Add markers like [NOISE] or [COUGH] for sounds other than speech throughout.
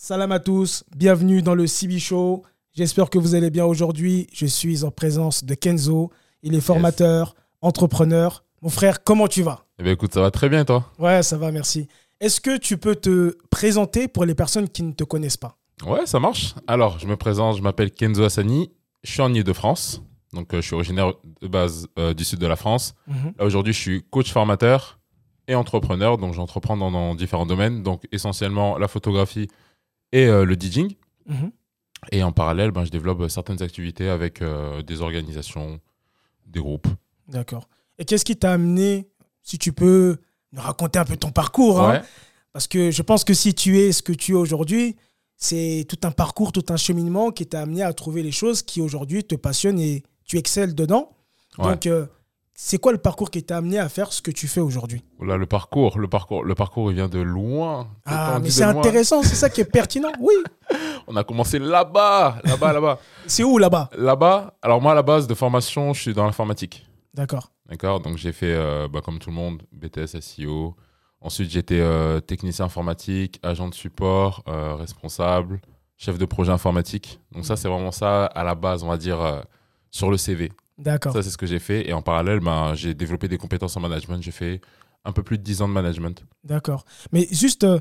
Salam à tous, bienvenue dans le CB Show. J'espère que vous allez bien aujourd'hui. Je suis en présence de Kenzo. Il est formateur, entrepreneur. Mon frère, comment tu vas? Eh bien écoute, ça va très bien toi? Ouais, ça va, merci. Est-ce que tu peux te présenter pour les personnes qui ne te connaissent pas? Ouais, ça marche. Alors, je me présente, je m'appelle Kenzo Hassani, je suis en Ile-de-France. Donc, euh, je suis originaire de base euh, du sud de la France. Mhm. Aujourd'hui, je suis coach formateur et entrepreneur. Donc, j'entreprends dans, dans différents domaines. Donc, essentiellement la photographie et euh, le DJing. Mhm. Et en parallèle, ben, je développe euh, certaines activités avec euh, des organisations, des groupes. D'accord. Et qu'est-ce qui t'a amené, si tu peux nous raconter un peu ton parcours hein? Parce que je pense que si tu es ce que tu es aujourd'hui, c'est tout un parcours, tout un cheminement qui t'a amené à trouver les choses qui aujourd'hui te passionnent et tu excelles dedans. Ouais. Donc, euh, c'est quoi le parcours qui t'a amené à faire ce que tu fais aujourd'hui? Là, le parcours, le parcours, le parcours, il vient de loin. Ah, mais c'est intéressant, c'est ça qui est pertinent. Oui. [LAUGHS] On a commencé là-bas, là-bas, là-bas. C'est où là-bas? Là-bas, alors moi, à la base de formation, je suis dans l'informatique. D'accord. D'accord Donc j'ai fait, euh, bah, comme tout le monde, BTS, SEO. Ensuite, j'étais euh, technicien informatique, agent de support, euh, responsable, chef de projet informatique. Donc ça, c'est vraiment ça à la base, on va dire, sur le CV. D'accord. Ça, c'est ce que j'ai fait. Et en parallèle, ben, j'ai développé des compétences en management. J'ai fait un peu plus de 10 ans de management. D'accord. Mais juste euh,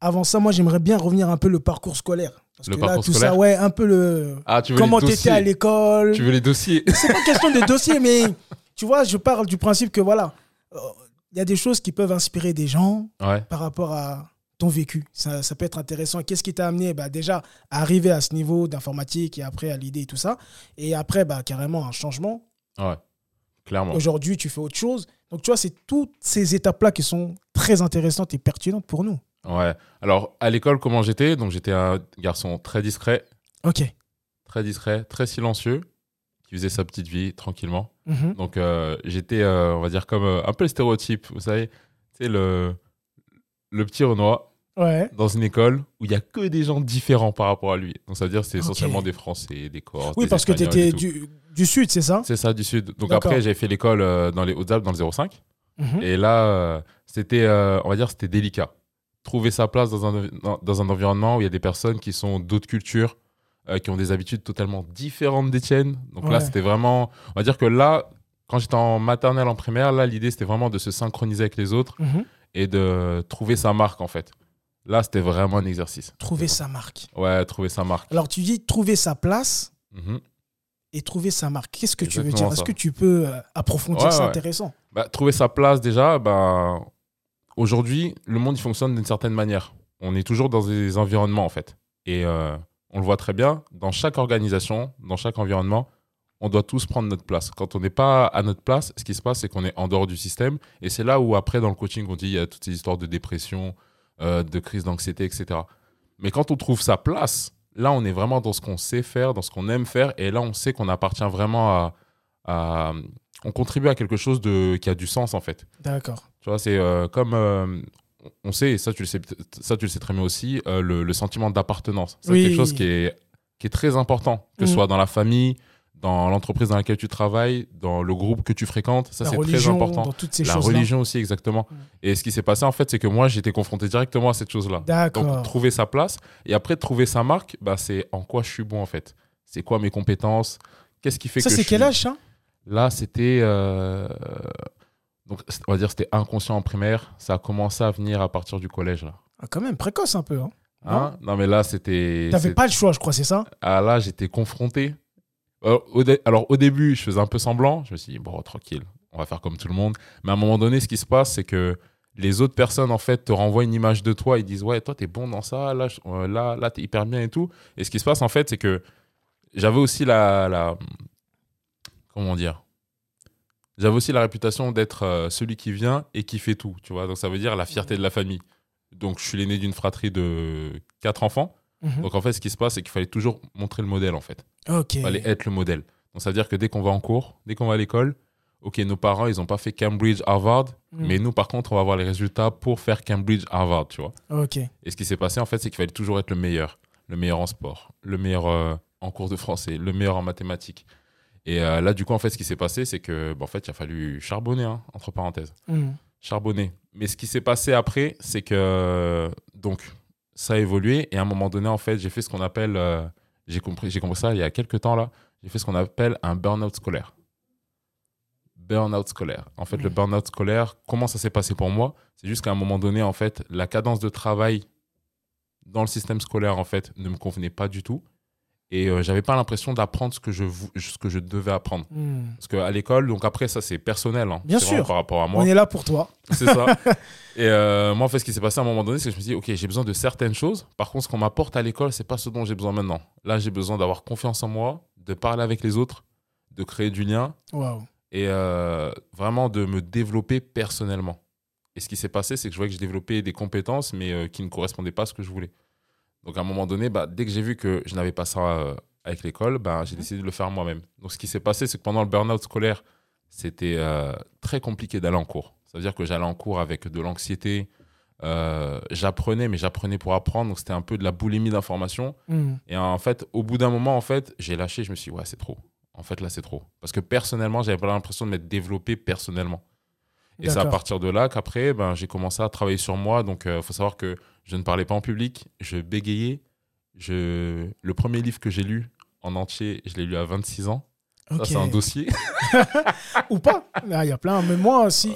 avant ça, moi, j'aimerais bien revenir un peu le parcours scolaire. Parce Le que là, parcours tout ça, scolaire ouais, un peu le. Ah, tu veux Comment t'étais dossiers à l'école Tu veux les dossiers C'est pas question de dossier, mais tu vois, je parle du principe que voilà, euh, il y a des choses qui peuvent inspirer des gens Ouais. par rapport à ton vécu. Ça, ça peut être intéressant. Qu'est-ce qui t'a amené bah, déjà à arriver à ce niveau d'informatique et après à l'idée et tout ça? Et après, bah, carrément un changement. Ouais. Clairement. Aujourd'hui, tu fais autre chose. Donc, tu vois, c'est toutes ces étapes-là qui sont très intéressantes et pertinentes pour nous. Ouais. Alors, à l'école, comment j'étais? Donc, j'étais un garçon très discret, Ok. très discret, très silencieux, qui faisait sa petite vie tranquillement. Mhm. Donc, euh, j'étais, euh, on va dire, comme euh, un peu le stéréotype, vous savez, sais, le, le petit Renoir Ouais. dans une école où il y a que des gens différents par rapport à lui. Donc, ça veut dire que c'est essentiellement des Français, des Corses. Oui, des parce que tu étais du, du sud, c'est ça? C'est ça, du Sud. Donc, après, j'ai fait l'école euh, dans les Hautes-Alpes, dans le 05. Mhm. Et là, euh, c'était, euh, on va dire, c'était délicat. Trouver sa place dans un, dans, un environnement où il y a des personnes qui sont d'autres cultures, euh, qui ont des habitudes totalement différentes des tiennes. Donc Ouais. là, c'était vraiment, on va dire que là, quand j'étais en maternelle, en primaire, là, l'idée, c'était vraiment de se synchroniser avec les autres Mhm. et de trouver sa marque, en fait. Là, c'était vraiment un exercice. Trouver sa marque. Ouais, trouver sa marque. Alors, tu dis trouver sa place Mhm. et trouver sa marque. Qu'est-ce que tu veux dire? Est-ce que tu peux euh, approfondir Ouais, C'est ouais. intéressant. Bah, trouver sa place déjà, ben, aujourd'hui, le monde il fonctionne d'une certaine manière. On est toujours dans des environnements en fait. Et euh, on le voit très bien, dans chaque organisation, dans chaque environnement, on doit tous prendre notre place. Quand on n'est pas à notre place, ce qui se passe, c'est qu'on est en dehors du système. Et c'est là où après, dans le coaching, on dit il y a toutes ces histoires de dépression, euh, de crise d'anxiété, etc. Mais quand on trouve sa place, là, on est vraiment dans ce qu'on sait faire, dans ce qu'on aime faire. Et là, on sait qu'on appartient vraiment à, à- On contribue à quelque chose de, qui a du sens, en fait. D'accord. Tu vois, c'est euh, comme. euh, on sait, et ça tu le sais, ça tu le sais très bien aussi, le, le sentiment d'appartenance. C'est Oui. quelque chose qui est, qui est très important, que ce Mhm. soit dans la famille, dans l'entreprise dans laquelle tu travailles, dans le groupe que tu fréquentes. Ça, c'est très important. dans toutes ces La religion aussi, exactement. Mhm. Et ce qui s'est passé, en fait, c'est que moi, j'étais confronté directement à cette chose-là. Donc, D'accord. trouver sa place. Et après, trouver sa marque, bah, c'est en quoi je suis bon, en fait. C'est quoi mes compétences? Qu'est-ce qui fait Ça, que c'est je quel suis- âge, ça? Là, c'était. euh, Donc, on va dire c'était inconscient en primaire. Ça a commencé à venir à partir du collège, là. ah, Quand même, précoce un peu. Hein. Hein? Non, mais là, c'était. T'avais c'est- pas le choix, je crois, c'est ça? Ah, là, j'étais confronté. Alors au, dé- alors, au début, je faisais un peu semblant. Je me suis dit, bon, tranquille, on va faire comme tout le monde. Mais à un moment donné, ce qui se passe, c'est que les autres personnes, en fait, te renvoient une image de toi. Ils disent, ouais, toi, t'es bon dans ça. Là, euh, là, là t'es hyper bien et tout. Et ce qui se passe, en fait, c'est que j'avais aussi la. la comment dire? J'avais aussi la réputation d'être euh, celui qui vient et qui fait tout. Tu vois? Donc, ça veut dire la fierté de la famille. Donc, je suis l'aîné d'une fratrie de quatre enfants. Mhm. Donc en fait, ce qui se passe, c'est qu'il fallait toujours montrer le modèle en fait. Ok. Il fallait être le modèle. Donc ça veut dire que dès qu'on va en cours, dès qu'on va à l'école, ok, nos parents, ils n'ont pas fait Cambridge, Harvard, Mhm. mais nous, par contre, on va avoir les résultats pour faire Cambridge, Harvard, tu vois. Ok. Et ce qui s'est passé, en fait, c'est qu'il fallait toujours être le meilleur. Le meilleur en sport, le meilleur euh, en cours de français, le meilleur en mathématiques. Et euh, là, du coup, en fait, ce qui s'est passé, c'est que, bah, en fait, il a fallu charbonner, hein, entre parenthèses Mhm. charbonner. Mais ce qui s'est passé après, c'est que donc ça a évolué. Et à un moment donné, en fait, j'ai fait ce qu'on appelle, euh, j'ai compris, j'ai compris ça il y a quelques temps là, j'ai fait ce qu'on appelle un burn-out scolaire. Burn-out scolaire. En fait, le burn-out scolaire, comment ça s'est passé pour moi? C'est juste qu'à un moment donné, en fait, la cadence de travail dans le système scolaire, en fait, ne me convenait pas du tout. Et euh, j'avais pas l'impression d'apprendre ce que je ce que je devais apprendre. Hmm. Parce qu'à l'école, donc après, ça c'est personnel. hein. Bien sûr. Par rapport à moi. On est là pour toi. C'est ça. [LAUGHS] Et euh, moi, en fait, ce qui s'est passé à un moment donné, c'est que je me suis dit, OK, j'ai besoin de certaines choses. Par contre, ce qu'on m'apporte à l'école, c'est pas ce dont j'ai besoin maintenant. Là, j'ai besoin d'avoir confiance en moi, de parler avec les autres, de créer du lien et euh, vraiment de me développer personnellement. Et ce qui s'est passé, c'est que je voyais que je développais des compétences, mais euh, qui ne correspondaient pas à ce que je voulais. Donc, à un moment donné, bah, dès que j'ai vu que je n'avais pas ça euh, avec l'école, bah, j'ai décidé de le faire moi-même. Donc, ce qui s'est passé, c'est que pendant le burn-out scolaire, c'était euh, très compliqué d'aller en cours. Ça veut dire que j'allais en cours avec de l'anxiété. euh, j'apprenais, mais j'apprenais pour apprendre. Donc, c'était un peu de la boulimie d'informations. Hmm. Et en fait, au bout d'un moment, en fait, j'ai lâché. Je me suis dit, ouais, c'est trop. En fait, là, c'est trop. Parce que personnellement, j'avais pas l'impression de m'être développé personnellement. Et c'est à partir de là qu'après, ben, j'ai commencé à travailler sur moi. Donc, il faut savoir que je ne parlais pas en public. Je bégayais. Je... Le premier livre que j'ai lu en entier, je l'ai lu à 26 ans. Ça, c'est un dossier. [LAUGHS] Ou pas. Ah, Il y a plein. Mais moi aussi.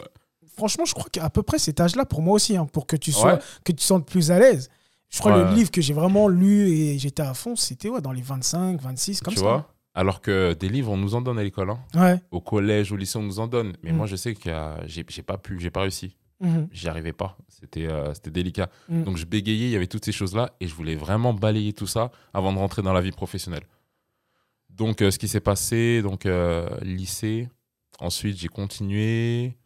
Franchement, je crois qu'à peu près cet âge-là, pour moi aussi, hein, pour que tu sois, Ouais. que tu te sentes plus à l'aise. Je crois que le livre que j'ai vraiment lu et j'étais à fond, c'était ouais, dans les 25, 26, comme tu ça. vois Alors que des livres, on nous en donne à l'école. hein. Ouais. Au collège, au lycée, on nous en donne. Mais Mm. moi, je sais que j'ai pas pu, j'ai pas réussi. Mhm. J'y arrivais pas. C'était euh, délicat. Mm. Donc, je bégayais, il y avait toutes ces choses-là. Et je voulais vraiment balayer tout ça avant de rentrer dans la vie professionnelle. Donc, euh, ce qui s'est passé, donc, euh, lycée. Ensuite, j'ai continué.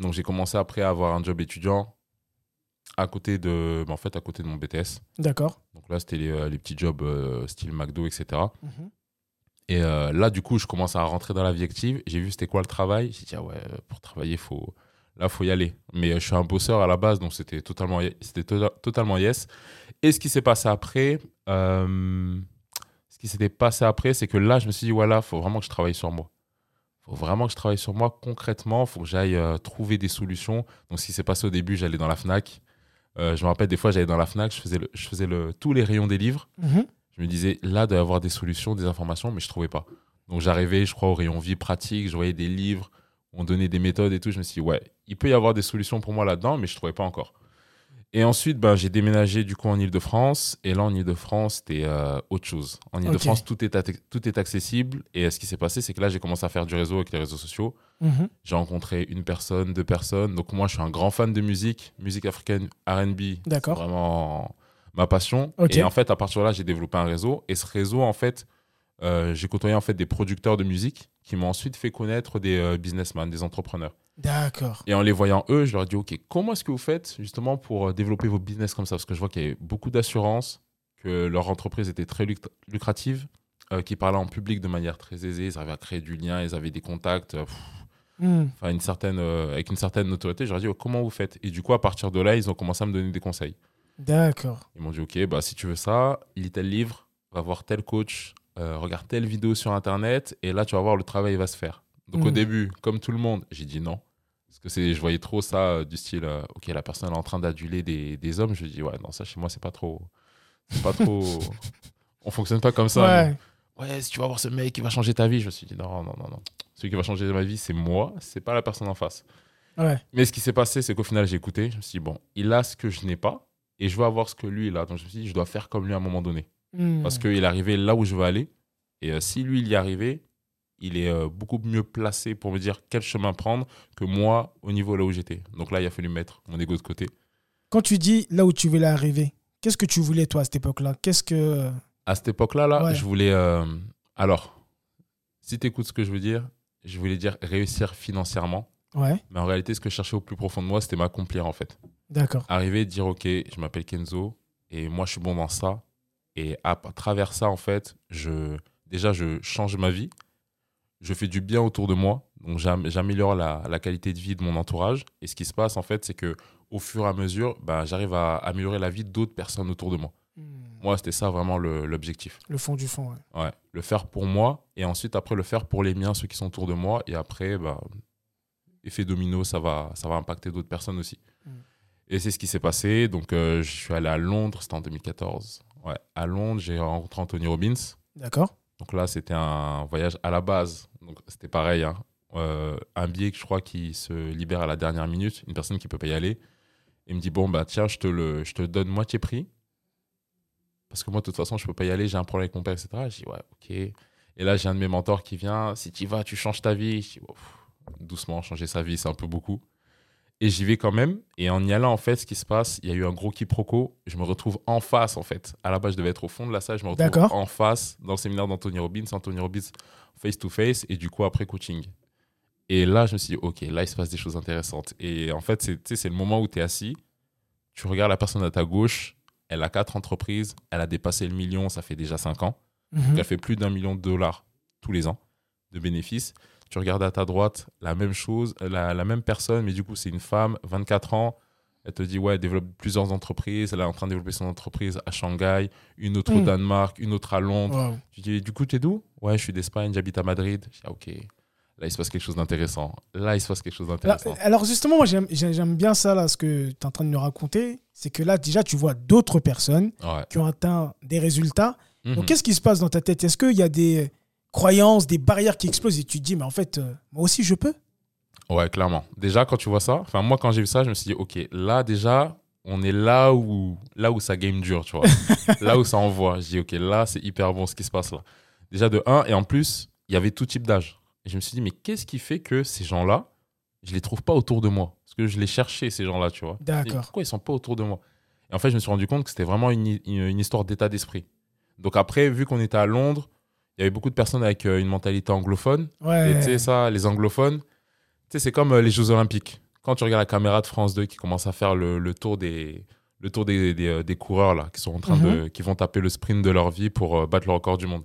Donc, j'ai commencé après à avoir un job étudiant à côté de, bah, en fait, à côté de mon BTS. D'accord. Donc là, c'était les, euh, les petits jobs style McDo, etc. Mhm. Et euh, là, du coup, je commence à rentrer dans la vie active. J'ai vu c'était quoi le travail. J'ai dit, ah ouais, pour travailler, faut... là, faut y aller. Mais euh, je suis un bosseur à la base, donc c'était totalement, c'était to- totalement yes. Et ce qui s'est passé après, euh, ce qui s'était passé après, c'est que là, je me suis dit, voilà, faut vraiment que je travaille sur moi. faut vraiment que je travaille sur moi concrètement. faut que j'aille euh, trouver des solutions. Donc, ce qui s'est passé au début, j'allais dans la Fnac. Euh, je me rappelle, des fois, j'allais dans la Fnac, je faisais, le- je faisais le, tous les rayons des livres. Mhm. Je me disais, là, il doit y avoir des solutions, des informations, mais je ne trouvais pas. Donc j'arrivais, je crois, au rayon vie pratique, je voyais des livres, on donnait des méthodes et tout. Je me suis dit, ouais, il peut y avoir des solutions pour moi là-dedans, mais je ne trouvais pas encore. Et ensuite, ben, j'ai déménagé du coup en Ile-de-France. Et là, en Ile-de-France, c'était euh, autre chose. En Ile-de-France, tout, est tout est accessible. Et euh, ce qui s'est passé, c'est que là, j'ai commencé à faire du réseau avec les réseaux sociaux. Mhm. J'ai rencontré une personne, deux personnes. Donc moi, je suis un grand fan de musique, musique africaine, R&B. D'accord. Vraiment ma passion. Et en fait, à partir de là, j'ai développé un réseau. Et ce réseau, en fait, euh, j'ai côtoyé en fait des producteurs de musique qui m'ont ensuite fait connaître des euh, businessmen, des entrepreneurs. D'accord. Et en les voyant eux, je leur ai dit, OK, comment est-ce que vous faites justement pour euh, développer vos business comme ça? Parce que je vois qu'il y avait beaucoup d'assurance, que leur entreprise était très luc- lucrative, euh, qu'ils parlaient en public de manière très aisée, ils arrivaient à créer du lien, ils avaient des contacts. euh, enfin une certaine, euh, avec une certaine notoriété, je leur ai dit oh, comment vous faites? Et du coup, à partir de là, ils ont commencé à me donner des conseils. D'accord. Ils m'ont dit ok, bah, si tu veux ça, lis tel livre, va voir tel coach, euh, regarde telle vidéo sur Internet, et là, tu vas voir, le travail va se faire. Donc au Mhm. début, comme tout le monde, j'ai dit non. Parce que c'est, je voyais trop ça euh, du style, euh, ok, la personne est en train d'aduler des, des hommes. Je dis ouais, non, ça chez moi, c'est pas trop. C'est pas trop. [LAUGHS] On fonctionne pas comme ça. Ouais. ouais, si tu vas voir ce mec qui va changer ta vie, je me suis dit non, non, non, non. Celui qui va changer ma vie, c'est moi, c'est pas la personne en face. Ouais. Mais ce qui s'est passé, c'est qu'au final, j'ai écouté. Je me suis dit, bon, il a ce que je n'ai pas et je veux avoir ce que lui, il a. Donc je me suis dit, je dois faire comme lui à un moment donné. Mhm. Parce qu'il est arrivé là où je veux aller. Et euh, si lui, il y est arrivé, il est euh, beaucoup mieux placé pour me dire quel chemin prendre que moi au niveau là où j'étais. Donc là, il a fallu mettre mon ego de côté. Quand tu dis là où tu voulais arriver, qu'est-ce que tu voulais toi à cette époque-là? Qu'est-ce que. À cette époque-là, là, Ouais. je voulais. euh, alors, si tu écoutes ce que je veux dire, je voulais dire réussir financièrement. Ouais. Mais en réalité, ce que je cherchais au plus profond de moi, c'était m'accomplir en fait. D'accord. arriver dire ok je m'appelle Kenzo et moi je suis bon dans ça et à, à travers ça en fait je déjà je change ma vie je fais du bien autour de moi donc j'am- j'améliore la, la qualité de vie de mon entourage et ce qui se passe en fait c'est que au fur et à mesure bah, j'arrive à améliorer la vie d'autres personnes autour de moi Mhm. moi c'était ça vraiment l'objectif Le fond du fond, ouais. ouais le faire pour moi et ensuite après le faire pour les miens ceux qui sont autour de moi et après bah, effet domino ça va ça va impacter d'autres personnes aussi Mm. Et c'est ce qui s'est passé. Donc, euh, je suis allé à Londres, c'était en 2014. Ouais, à Londres, j'ai rencontré Anthony Robbins. D'accord. Donc là, c'était un voyage à la base. Donc, c'était pareil. hein. Euh, un billet je crois qui se libère à la dernière minute, une personne qui peut pas y aller. Il me dit Bon, bah tiens, je te le, je te donne moitié prix. Parce que moi, de toute façon, je peux pas y aller, j'ai un problème avec mon père, etc. Je dis Ouais, ok. Et là, j'ai un de mes mentors qui vient Si tu y vas, tu changes ta vie. Je dis Doucement, changer sa vie, c'est un peu beaucoup. Et j'y vais quand même. Et en y allant, en fait, ce qui se passe, il y a eu un gros quiproquo. Je me retrouve en face, en fait. À la base, je devais être au fond de la salle. Je me retrouve en face dans le séminaire d'Anthony Robbins. Anthony Robbins, face to face. Et du coup, après coaching. Et là, je me suis dit, OK, là, il se passe des choses intéressantes. Et en fait, c'est le moment où tu es assis. Tu regardes la personne à ta gauche. Elle a quatre entreprises. Elle a dépassé le million. Ça fait déjà cinq ans. Mhm. Donc, elle fait plus d'un million de dollars tous les ans de bénéfices. Tu regardes à ta droite, la même chose, la, la même personne, mais du coup, c'est une femme, 24 ans. Elle te dit, ouais, elle développe plusieurs entreprises. Elle est en train de développer son entreprise à Shanghai, une autre au Mm. Danemark, une autre à Londres. Wow. Tu dis, du coup, t'es d'où? Ouais, je suis d'Espagne, j'habite à Madrid. Je dis, ah, ok. Là, il se passe quelque chose d'intéressant. Là, il se passe quelque chose d'intéressant. alors justement, moi j'aime- bien ça, là, ce que tu es en train de nous raconter. C'est que là, déjà, tu vois d'autres personnes Ouais. qui ont atteint des résultats. Mhm. Donc, qu'est-ce qui se passe dans ta tête? Est-ce qu'il y a des croyances, des barrières qui explosent et tu te dis, mais en fait, euh, moi aussi, je peux Ouais, clairement. Déjà, quand tu vois ça, enfin, moi, quand j'ai vu ça, je me suis dit, OK, là, déjà, on est là où, là où ça game dur, tu vois. [LAUGHS] là où ça envoie. Je dis, OK, là, c'est hyper bon ce qui se passe là. Déjà, de un, et en plus, il y avait tout type d'âge. Et je me suis dit, mais qu'est-ce qui fait que ces gens-là, je les trouve pas autour de moi? Parce que je les cherchais, ces gens-là, tu vois. D'accord. Pourquoi ils sont pas autour de moi? Et en fait, je me suis rendu compte que c'était vraiment une, une- une histoire d'état d'esprit. Donc après, vu qu'on était à Londres, il y avait beaucoup de personnes avec euh, une mentalité anglophone. Et tu sais, Ouais. ça, les anglophones, tu sais, c'est comme euh, les Jeux Olympiques. Quand tu regardes la caméra de France 2 qui commence à faire le, le tour des le tour des, des, euh, des coureurs là, qui sont en train de qui vont taper le sprint de leur vie pour euh, battre le record du monde.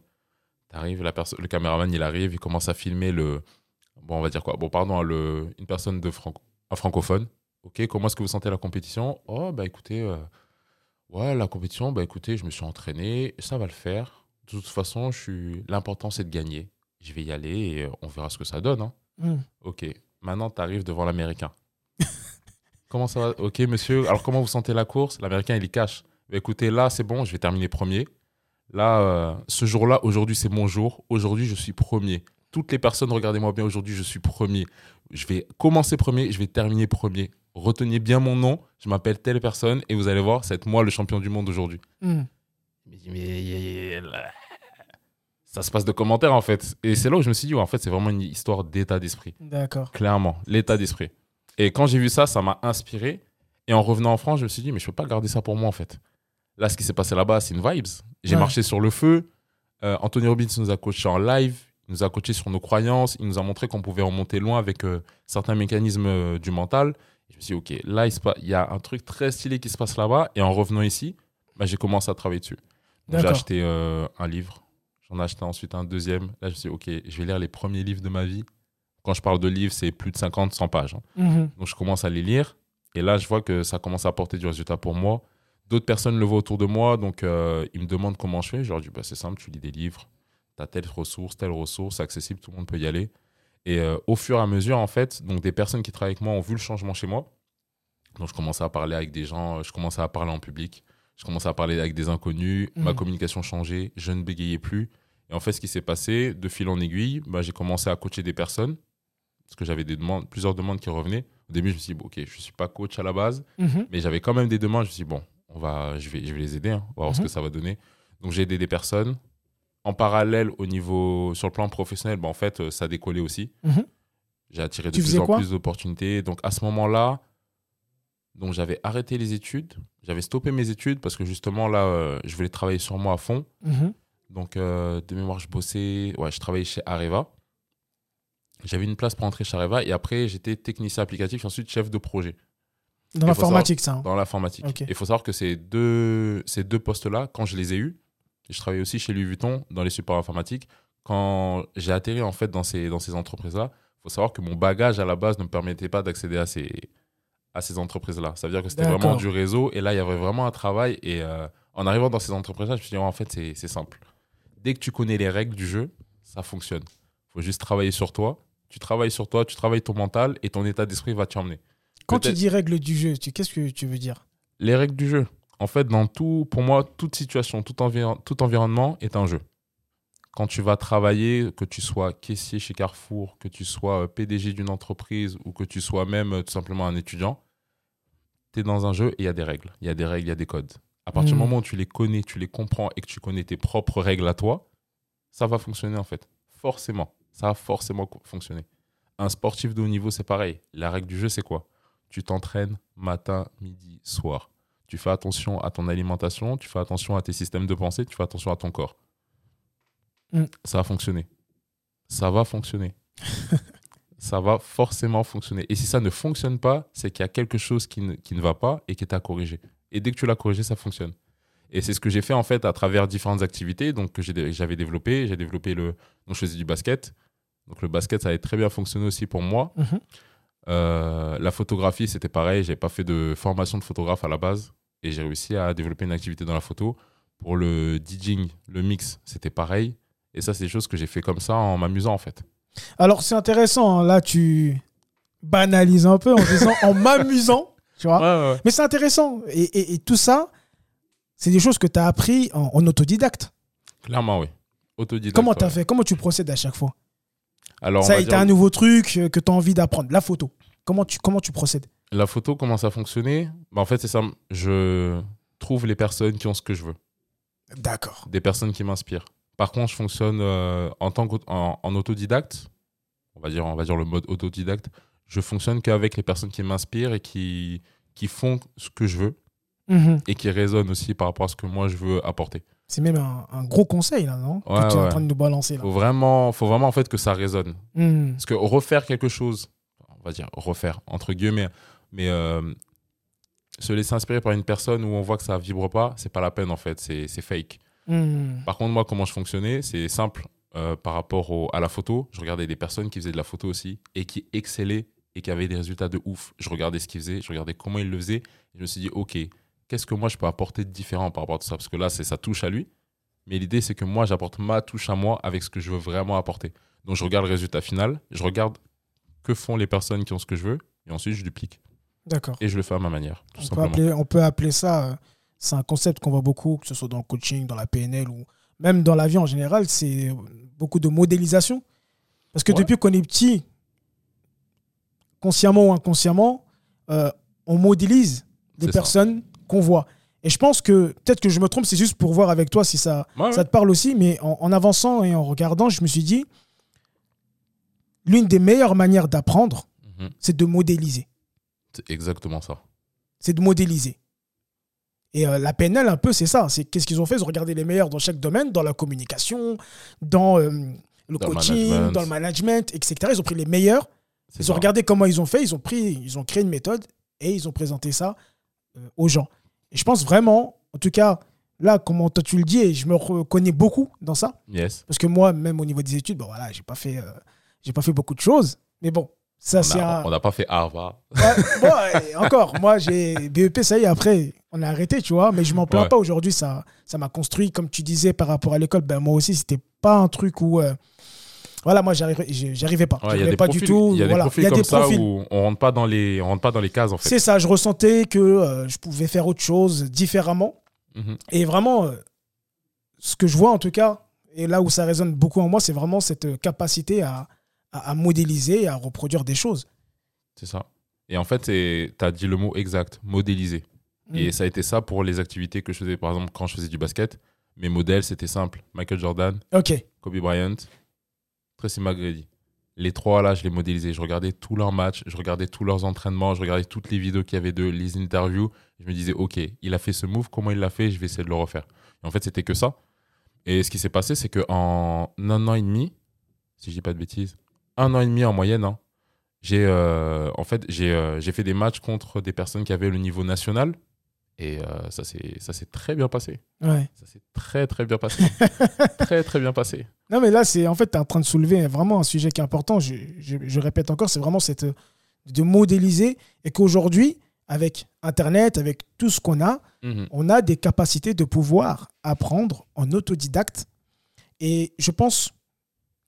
T'arrives, la perso- le caméraman il arrive, il commence à filmer le bon on va dire quoi? Bon pardon le une personne de franco un francophone. Ok, comment est-ce que vous sentez la compétition? Oh bah écoutez, euh, ouais la compétition bah écoutez je me suis entraîné, ça va le faire. De toute façon je suis l'important c'est de gagner. Je vais y aller et euh, on verra ce que ça donne. hein. Hmm. Ok, maintenant tu arrives devant l'Américain. [LAUGHS] comment ça va? Ok, monsieur, alors comment vous sentez la course? L'Américain, il y cache. Bah, écoutez, là, c'est bon, je vais terminer premier. Là, euh, ce jour-là, aujourd'hui, c'est mon jour. Aujourd'hui, je suis premier. Toutes les personnes, regardez-moi bien, aujourd'hui, je suis premier. Je vais commencer premier, je vais terminer premier. Retenez bien mon nom, je m'appelle telle personne et vous allez voir, c'est moi le champion du monde aujourd'hui. Hmm. Mais, mais ça se passe de commentaires en fait. Et c'est là où je me suis dit, ouais, en fait, c'est vraiment une histoire d'état d'esprit. D'accord. Clairement, l'état d'esprit. Et quand j'ai vu ça, ça m'a inspiré. Et en revenant en France, je me suis dit, mais je peux pas garder ça pour moi, en fait. Là, ce qui s'est passé là-bas, c'est une vibes. J'ai Ouais. marché sur le feu. Euh, Anthony Robbins nous a coaché en live. Il nous a coaché sur nos croyances. Il nous a montré qu'on pouvait remonter loin avec euh, certains mécanismes euh, du mental. Et je me suis dit, OK, là, il, se pa- il y a un truc très stylé qui se passe là-bas. Et en revenant ici, bah, j'ai commencé à travailler dessus. J'ai acheté euh, un livre. J'en ai acheté ensuite un deuxième. Là, je me suis dit, OK, je vais lire les premiers livres de ma vie. Quand je parle de livres, c'est plus de 50, 100 pages. hein. Mhm. Donc je commence à les lire. Et là, je vois que ça commence à apporter du résultat pour moi. D'autres personnes le voient autour de moi. Donc euh, ils me demandent comment je fais. Je leur dis, bah, c'est simple, tu lis des livres. Tu as telle ressource, telle ressource, accessible, tout le monde peut y aller. Et euh, au fur et à mesure, en fait, donc des personnes qui travaillent avec moi ont vu le changement chez moi. Donc je commençais à parler avec des gens, je commençais à parler en public, je commençais à parler avec des inconnus, ma Mhm. communication changeait, je ne bégayais plus. Et en fait, ce qui s'est passé, de fil en aiguille, bah, j'ai commencé à coacher des personnes, parce que j'avais des demandes, plusieurs demandes qui revenaient. Au début, je me suis dit, bon, ok, je ne suis pas coach à la base, Mhm. mais j'avais quand même des demandes. Je me suis dit, bon, on va, je, vais, je vais les aider, hein, on va voir ce Mhm. que ça va donner. Donc j'ai aidé des personnes. En parallèle, au niveau, sur le plan professionnel, bah, en fait, euh, ça décollait aussi. Mhm. J'ai attiré de Tu plus en plus d'opportunités. Donc à ce moment-là, donc j'avais arrêté les études, j'avais stoppé mes études parce que justement là, euh, je voulais travailler sur moi à fond. Mhm. Donc euh, de mémoire, je bossais, ouais, je travaillais chez Areva. J'avais une place pour entrer chez Areva et après j'étais technicien applicatif et ensuite chef de projet Dans l'informatique, ça. hein. dans l'informatique. Ok. Il faut savoir que ces deux, ces deux postes-là, quand je les ai eus, je travaillais aussi chez Louis Vuitton dans les supports informatiques. Quand j'ai atterri en fait dans ces, dans ces entreprises-là, il faut savoir que mon bagage à la base ne me permettait pas d'accéder à ces, à ces entreprises-là. Ça veut dire que c'était vraiment du réseau et là, il y avait vraiment un travail. Et euh, en arrivant dans ces entreprises-là, je me suis dit, en fait, c'est simple. Dès que tu connais les règles du jeu, ça fonctionne. Il faut juste travailler sur toi. Tu travailles sur toi, tu travailles ton mental et ton état d'esprit va t'y emmener. Quand tu dis règles du jeu, tu- qu'est-ce que tu veux dire? Les règles du jeu. En fait, dans tout, pour moi, toute situation, tout, environ- tout environnement est un jeu. Quand tu vas travailler, que tu sois caissier chez Carrefour, que tu sois euh, PDG d'une entreprise ou que tu sois même euh, tout simplement un étudiant, tu es dans un jeu et il y a des règles. Il y a des règles, il y a des codes. À partir du Mm. moment où tu les connais, tu les comprends et que tu connais tes propres règles à toi, ça va fonctionner en fait. Forcément. Ça va forcément fonctionner. Un sportif de haut niveau, c'est pareil. La règle du jeu, c'est quoi? Tu t'entraînes matin, midi, soir. Tu fais attention à ton alimentation, tu fais attention à tes systèmes de pensée, tu fais attention à ton corps. Mm. Ça va fonctionner. Ça va fonctionner. [LAUGHS] ça va forcément fonctionner. Et si ça ne fonctionne pas, c'est qu'il y a quelque chose qui ne, qui ne va pas et qui est à corriger. Et dès que tu l'as corrigé, ça fonctionne. Et c'est ce que j'ai fait en fait à travers différentes activités donc, que j'avais développé. J'ai développé le. Donc, je faisais du basket. Donc, le basket, ça avait très bien fonctionné aussi pour moi. Mhm. Euh, la photographie, c'était pareil. J'ai pas fait de formation de photographe à la base et j'ai réussi à développer une activité dans la photo. Pour le DJing, le mix, c'était pareil. Et ça, c'est des choses que j'ai fait comme ça en m'amusant en fait. Alors, c'est intéressant. hein, Là, tu banalises un peu en disant en m'amusant. [LAUGHS] Tu vois Mais c'est intéressant. Et, et- et tout ça, c'est des choses que tu as appris en, en autodidacte. Clairement, oui. Autodidacte. Comment tu as ouais. fait? Comment tu procèdes à chaque fois? Alors, on Ça a va été dire, un nouveau truc euh, que tu as envie d'apprendre. La photo. Comment tu, comment tu procèdes? La photo, comment ça fonctionnait bah, En fait, c'est ça. Je trouve les personnes qui ont ce que je veux. D'accord. des personnes qui m'inspirent. Par contre, je fonctionne euh, en tant qu'en en autodidacte. On va dire, on va dire le mode autodidacte. Je fonctionne qu'avec les personnes qui m'inspirent et qui qui font ce que je veux Mhm. et qui résonnent aussi par rapport à ce que moi je veux apporter. C'est même un, un gros conseil, là, non? Ouais, Que tu es en train de nous balancer, là. Faut vraiment, faut vraiment en fait que ça résonne. Mhm. Parce que refaire quelque chose, on va dire refaire entre guillemets, mais euh, se laisser inspirer par une personne où on voit que ça vibre pas, c'est pas la peine en fait, c'est fake. Mhm. Par contre, moi, comment je fonctionnais, c'est simple. euh, par rapport au- à la photo, je regardais des personnes qui faisaient de la photo aussi et qui excellaient et qui avaient des résultats de ouf. Je regardais ce qu'ils faisaient, je regardais comment ils le faisaient. Et je me suis dit, OK, qu'est-ce que moi je peux apporter de différent par rapport à tout ça? Parce que là, c'est ça touche à lui. Mais l'idée, c'est que moi, j'apporte ma touche à moi avec ce que je veux vraiment apporter. Donc, je regarde le résultat final, je regarde que font les personnes qui ont ce que je veux, et ensuite, je duplique. D'accord. Et je le fais à ma manière, tout On peut, simplement. appeler, on peut appeler ça, euh, c'est un concept qu'on voit beaucoup, que ce soit dans le coaching, dans la PNL ou même dans la vie en général, c'est beaucoup de modélisation. Parce que Ouais. depuis qu'on est petit, consciemment ou inconsciemment, euh, on modélise des personnes qu'on voit. Et je pense que, peut-être que je me trompe, c'est juste pour voir avec toi si ça, Ouais, ça te parle aussi, mais en, en avançant et en regardant, je me suis dit, l'une des meilleures manières d'apprendre, Mhm. c'est de modéliser. C'est exactement ça. c'est de modéliser. Et euh, la PNL, un peu, c'est ça. C'est qu'est-ce qu'ils ont fait? Ils ont regardé les meilleurs dans chaque domaine, dans la communication, dans euh, le Dans coaching, management. dans le management, etc. Ils ont pris les meilleurs. Ils ça. ont regardé comment ils ont fait. Ils ont pris, ils ont créé une méthode et ils ont présenté ça euh, aux gens. Et je pense vraiment, en tout cas, là, comment toi tu le dis, et je me reconnais beaucoup dans ça, Yes. parce que moi, même au niveau des études, bon voilà, j'ai pas fait, j'ai pas fait beaucoup de choses, mais bon, ça On un. n'a pas fait Harvard. Ouais, bon, encore, moi j'ai BEP, ça y est, après, on a arrêté, tu vois, mais je m'en plains Ouais. pas aujourd'hui, ça ça m'a construit, comme tu disais par rapport à l'école, ben moi aussi, c'était pas un truc où. euh, voilà, moi j'arrivais pas. Ouais, J'arrivais pas profils, du tout. il y a des profils Il y a comme des ça profils. où on rentre pas dans les, on rentre pas dans les cases en fait. C'est ça, je ressentais que euh, je pouvais faire autre chose différemment. Mhm. Et vraiment, euh, ce que je vois en tout cas, et là où ça résonne beaucoup en moi, c'est vraiment cette capacité à, à, à modéliser et à reproduire des choses. C'est ça. Et en fait, tu as dit le mot exact, modéliser. Et Mm. ça a été ça pour les activités que je faisais, par exemple, quand je faisais du basket. Mes modèles, c'était simple. Michael Jordan, Ok. Kobe Bryant, Tracy McGrady. Les trois, là, je les modélisais. Je regardais tous leurs matchs, je regardais tous leurs entraînements, je regardais toutes les vidéos qu'il y avait d'eux, les interviews. Je me disais, OK, il a fait ce move, comment il l'a fait? Je vais essayer de le refaire. Et en fait, c'était que ça. Et ce qui s'est passé, c'est qu'en un an et demi, si je dis pas de bêtises, un an et demi en moyenne, hein, j'ai euh, en fait, j'ai euh, j'ai fait des matchs contre des personnes qui avaient le niveau national. Et euh, ça s'est très bien passé. Ouais. Ça s'est très, très bien passé. [LAUGHS] très, très bien passé. Non, mais là, c'est en fait, tu es en train de soulever vraiment un sujet qui est important. Je, je- je répète encore, c'est vraiment cette, de modéliser et qu'aujourd'hui, avec Internet, avec tout ce qu'on a, Mhm. on a des capacités de pouvoir apprendre en autodidacte. Et je pense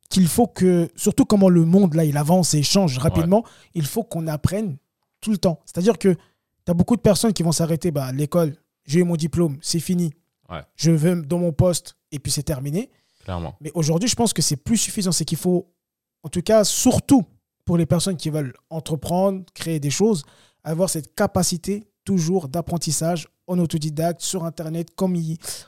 qu'il faut que, surtout comment le monde là il avance et change rapidement, il faut qu'on apprenne tout le temps. C'est-à-dire que tu as beaucoup de personnes qui vont s'arrêter, bah, l'école, j'ai eu mon diplôme, c'est fini. Je vais dans mon poste et puis c'est terminé. Clairement. Mais aujourd'hui, je pense que c'est plus suffisant. C'est qu'il faut, en tout cas, surtout pour les personnes qui veulent entreprendre, créer des choses, avoir cette capacité toujours d'apprentissage en autodidacte, sur Internet, comme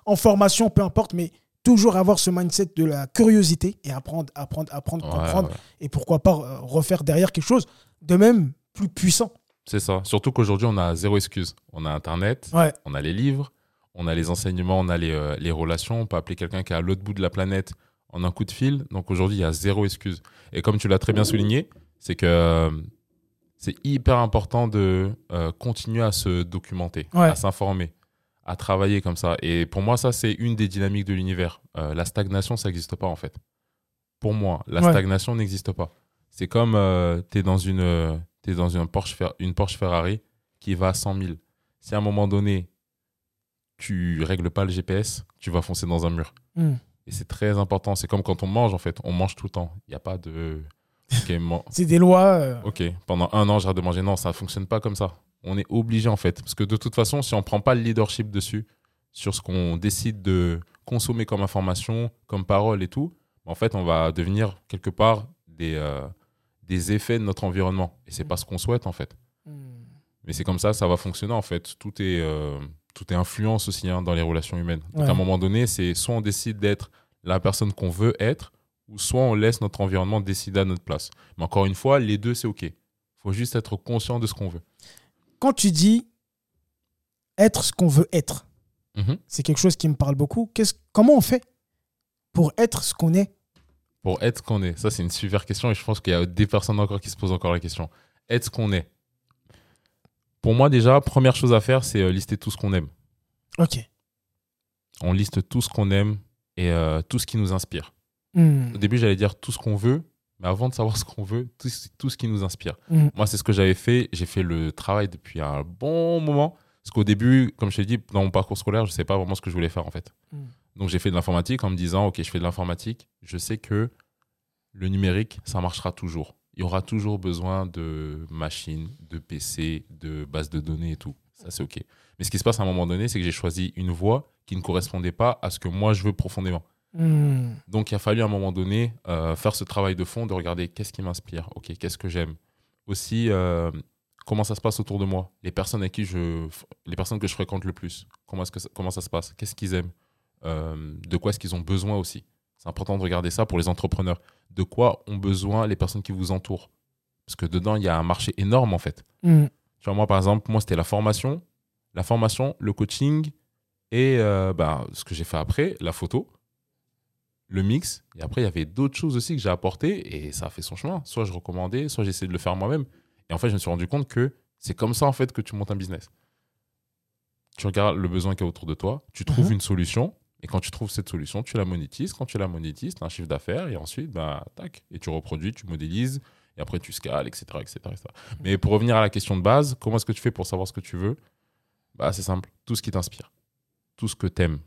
en formation, peu importe, mais toujours avoir ce mindset de la curiosité et apprendre, apprendre, apprendre, comprendre. Et pourquoi pas euh, refaire derrière quelque chose de même plus puissant. C'est ça. Surtout qu'aujourd'hui, on a zéro excuse. On a Internet, on a les livres, on a les enseignements, on a les, euh, les relations. On peut appeler quelqu'un qui est à l'autre bout de la planète en un coup de fil. Donc aujourd'hui, il y a zéro excuse. Et comme tu l'as très bien souligné, c'est que euh, c'est hyper important de euh, continuer à se documenter, à s'informer, à travailler comme ça. Et pour moi, ça, c'est une des dynamiques de l'univers. la stagnation, ça n'existe pas en fait. Pour moi, la stagnation n'existe pas. C'est comme tu es dans une es dans une Porsche, une Porsche Ferrari qui va à 100 000. Si à un moment donné, tu règles pas le GPS, tu vas foncer dans un mur. Hmm. Et c'est très important. C'est comme quand on mange, en fait. On mange tout le temps. Il n'y a pas de. [LAUGHS] c'est des lois. Euh. Ok, pendant un an, j'arrête de manger. Non, ça ne fonctionne pas comme ça. On est obligé, en fait. Parce que de toute façon, si on ne prend pas le leadership dessus, sur ce qu'on décide de consommer comme information, comme parole et tout, en fait, on va devenir quelque part des, euh, des effets de notre environnement. Et c'est pas ce qu'on souhaite, en fait. Hmm. Mais c'est comme ça, ça va fonctionner, en fait. Tout est, euh, tout est influence aussi hein, dans les relations humaines. Donc, à un moment donné, c'est soit on décide d'être la personne qu'on veut être, ou soit on laisse notre environnement décider à notre place. Mais encore une fois, les deux, c'est OK. Il faut juste être conscient de ce qu'on veut. Quand tu dis être ce qu'on veut être, mhm. c'est quelque chose qui me parle beaucoup. Comment on fait pour être ce qu'on est? Pour être ce qu'on est Ça, c'est une super question et je pense qu'il y a des personnes encore qui se posent encore la question. Être ce qu'on est. Pour moi, déjà, première chose à faire, c'est euh, lister tout ce qu'on aime. Ok. On liste tout ce qu'on aime et euh, tout ce qui nous inspire. Hmm. Au début, j'allais dire tout ce qu'on veut, mais avant de savoir [LAUGHS] ce qu'on veut, tout, tout, ce qui nous inspire. Hmm. Moi, c'est ce que j'avais fait. J'ai fait le travail depuis un bon moment. Parce qu'au début, comme je t'ai dit, dans mon parcours scolaire, je ne savais pas vraiment ce que je voulais faire en fait. Hmm. Donc j'ai fait de l'informatique en me disant, ok, je fais de l'informatique, je sais que le numérique, ça marchera toujours. Il y aura toujours besoin de machines, de PC, de bases de données et tout. Ça, c'est ok. Mais ce qui se passe à un moment donné, c'est que j'ai choisi une voie qui ne correspondait pas à ce que moi je veux profondément. Hmm. Donc il a fallu à un moment donné euh, faire ce travail de fond, de regarder qu'est-ce qui m'inspire, ok, qu'est-ce que j'aime? Aussi, euh, comment ça se passe autour de moi, les personnes à qui je, les personnes que je fréquente le plus, comment, est-ce que comment ça se passe, qu'est-ce qu'ils aiment, euh, de quoi est-ce qu'ils ont besoin aussi? C'est important de regarder ça pour les entrepreneurs. De quoi ont besoin les personnes qui vous entourent? Parce que dedans, il y a un marché énorme en fait. Mm. Tu vois, moi par exemple, moi c'était la formation, la formation, le coaching et bah, ce que j'ai fait après, la photo, le mix. Et après, il y avait d'autres choses aussi que j'ai apportées et ça a fait son chemin. Soit je recommandais, soit j'essayais de le faire moi-même. Et en fait, je me suis rendu compte que c'est comme ça en fait que tu montes un business. Tu regardes le besoin qu'il y a autour de toi, tu trouves mhm. une solution et quand tu trouves cette solution, tu la monétises. Quand tu la monétises, tu as un chiffre d'affaires et ensuite, bah, tac, et tu reproduis, tu modélises, et après tu scales, etc., etc., Mais pour revenir à la question de base, comment est-ce que tu fais pour savoir ce que tu veux? Bah, C'est simple, tout ce qui t'inspire, tout ce que tu aimes.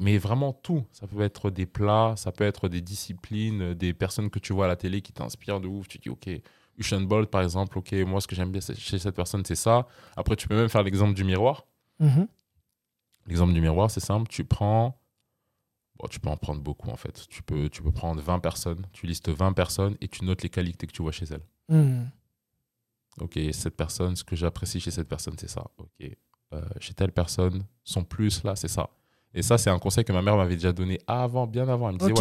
Mais vraiment tout. Ça peut être des plats, ça peut être des disciplines, des personnes que tu vois à la télé qui t'inspirent de ouf. Tu dis, OK, Usain Bolt, par exemple, OK, moi, ce que j'aime bien chez cette personne, c'est ça. Après, tu peux même faire l'exemple du miroir. Mhm. L'exemple du miroir, c'est simple. Tu prends. Bon, tu peux en prendre beaucoup, en fait. Tu peux, tu peux prendre 20 personnes, tu listes 20 personnes et tu notes les qualités que tu vois chez elles. Hmm. Ok, cette personne, ce que j'apprécie chez cette personne, c'est ça. Ok, euh, chez telle personne, son plus là, c'est ça. Et ça, c'est un conseil que ma mère m'avait déjà donné avant, bien avant. Elle me disait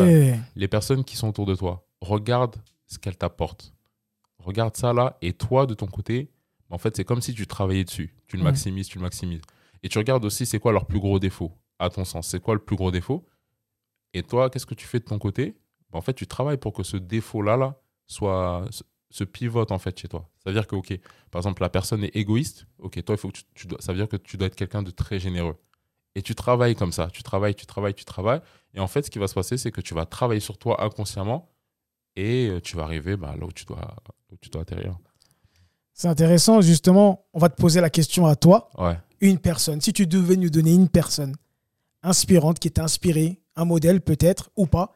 les personnes qui sont autour de toi, regarde ce qu'elles t'apportent. Regarde ça là, et toi, de ton côté, en fait, c'est comme si tu travaillais dessus. Tu le maximises, tu le maximises. Et tu regardes aussi c'est quoi leur plus gros défaut, à ton sens? C'est quoi le plus gros défaut? Et toi, qu'est-ce que tu fais de ton côté? Bah, En fait, tu travailles pour que ce défaut-là là, soit se pivote en fait chez toi. Ça veut dire que, ok, par exemple, la personne est égoïste, ok, toi, il faut que tu, dois, ça veut dire que tu dois être quelqu'un de très généreux. Et tu travailles comme ça, tu travailles, tu travailles, tu travailles. Et en fait, ce qui va se passer, c'est que tu vas travailler sur toi inconsciemment et euh, tu vas arriver bah, là, où tu dois, où tu dois atterrir. C'est intéressant, justement, on va te poser la question à toi. Une personne, si tu devais nous donner une personne inspirante qui t'a inspiré, un modèle peut-être ou pas,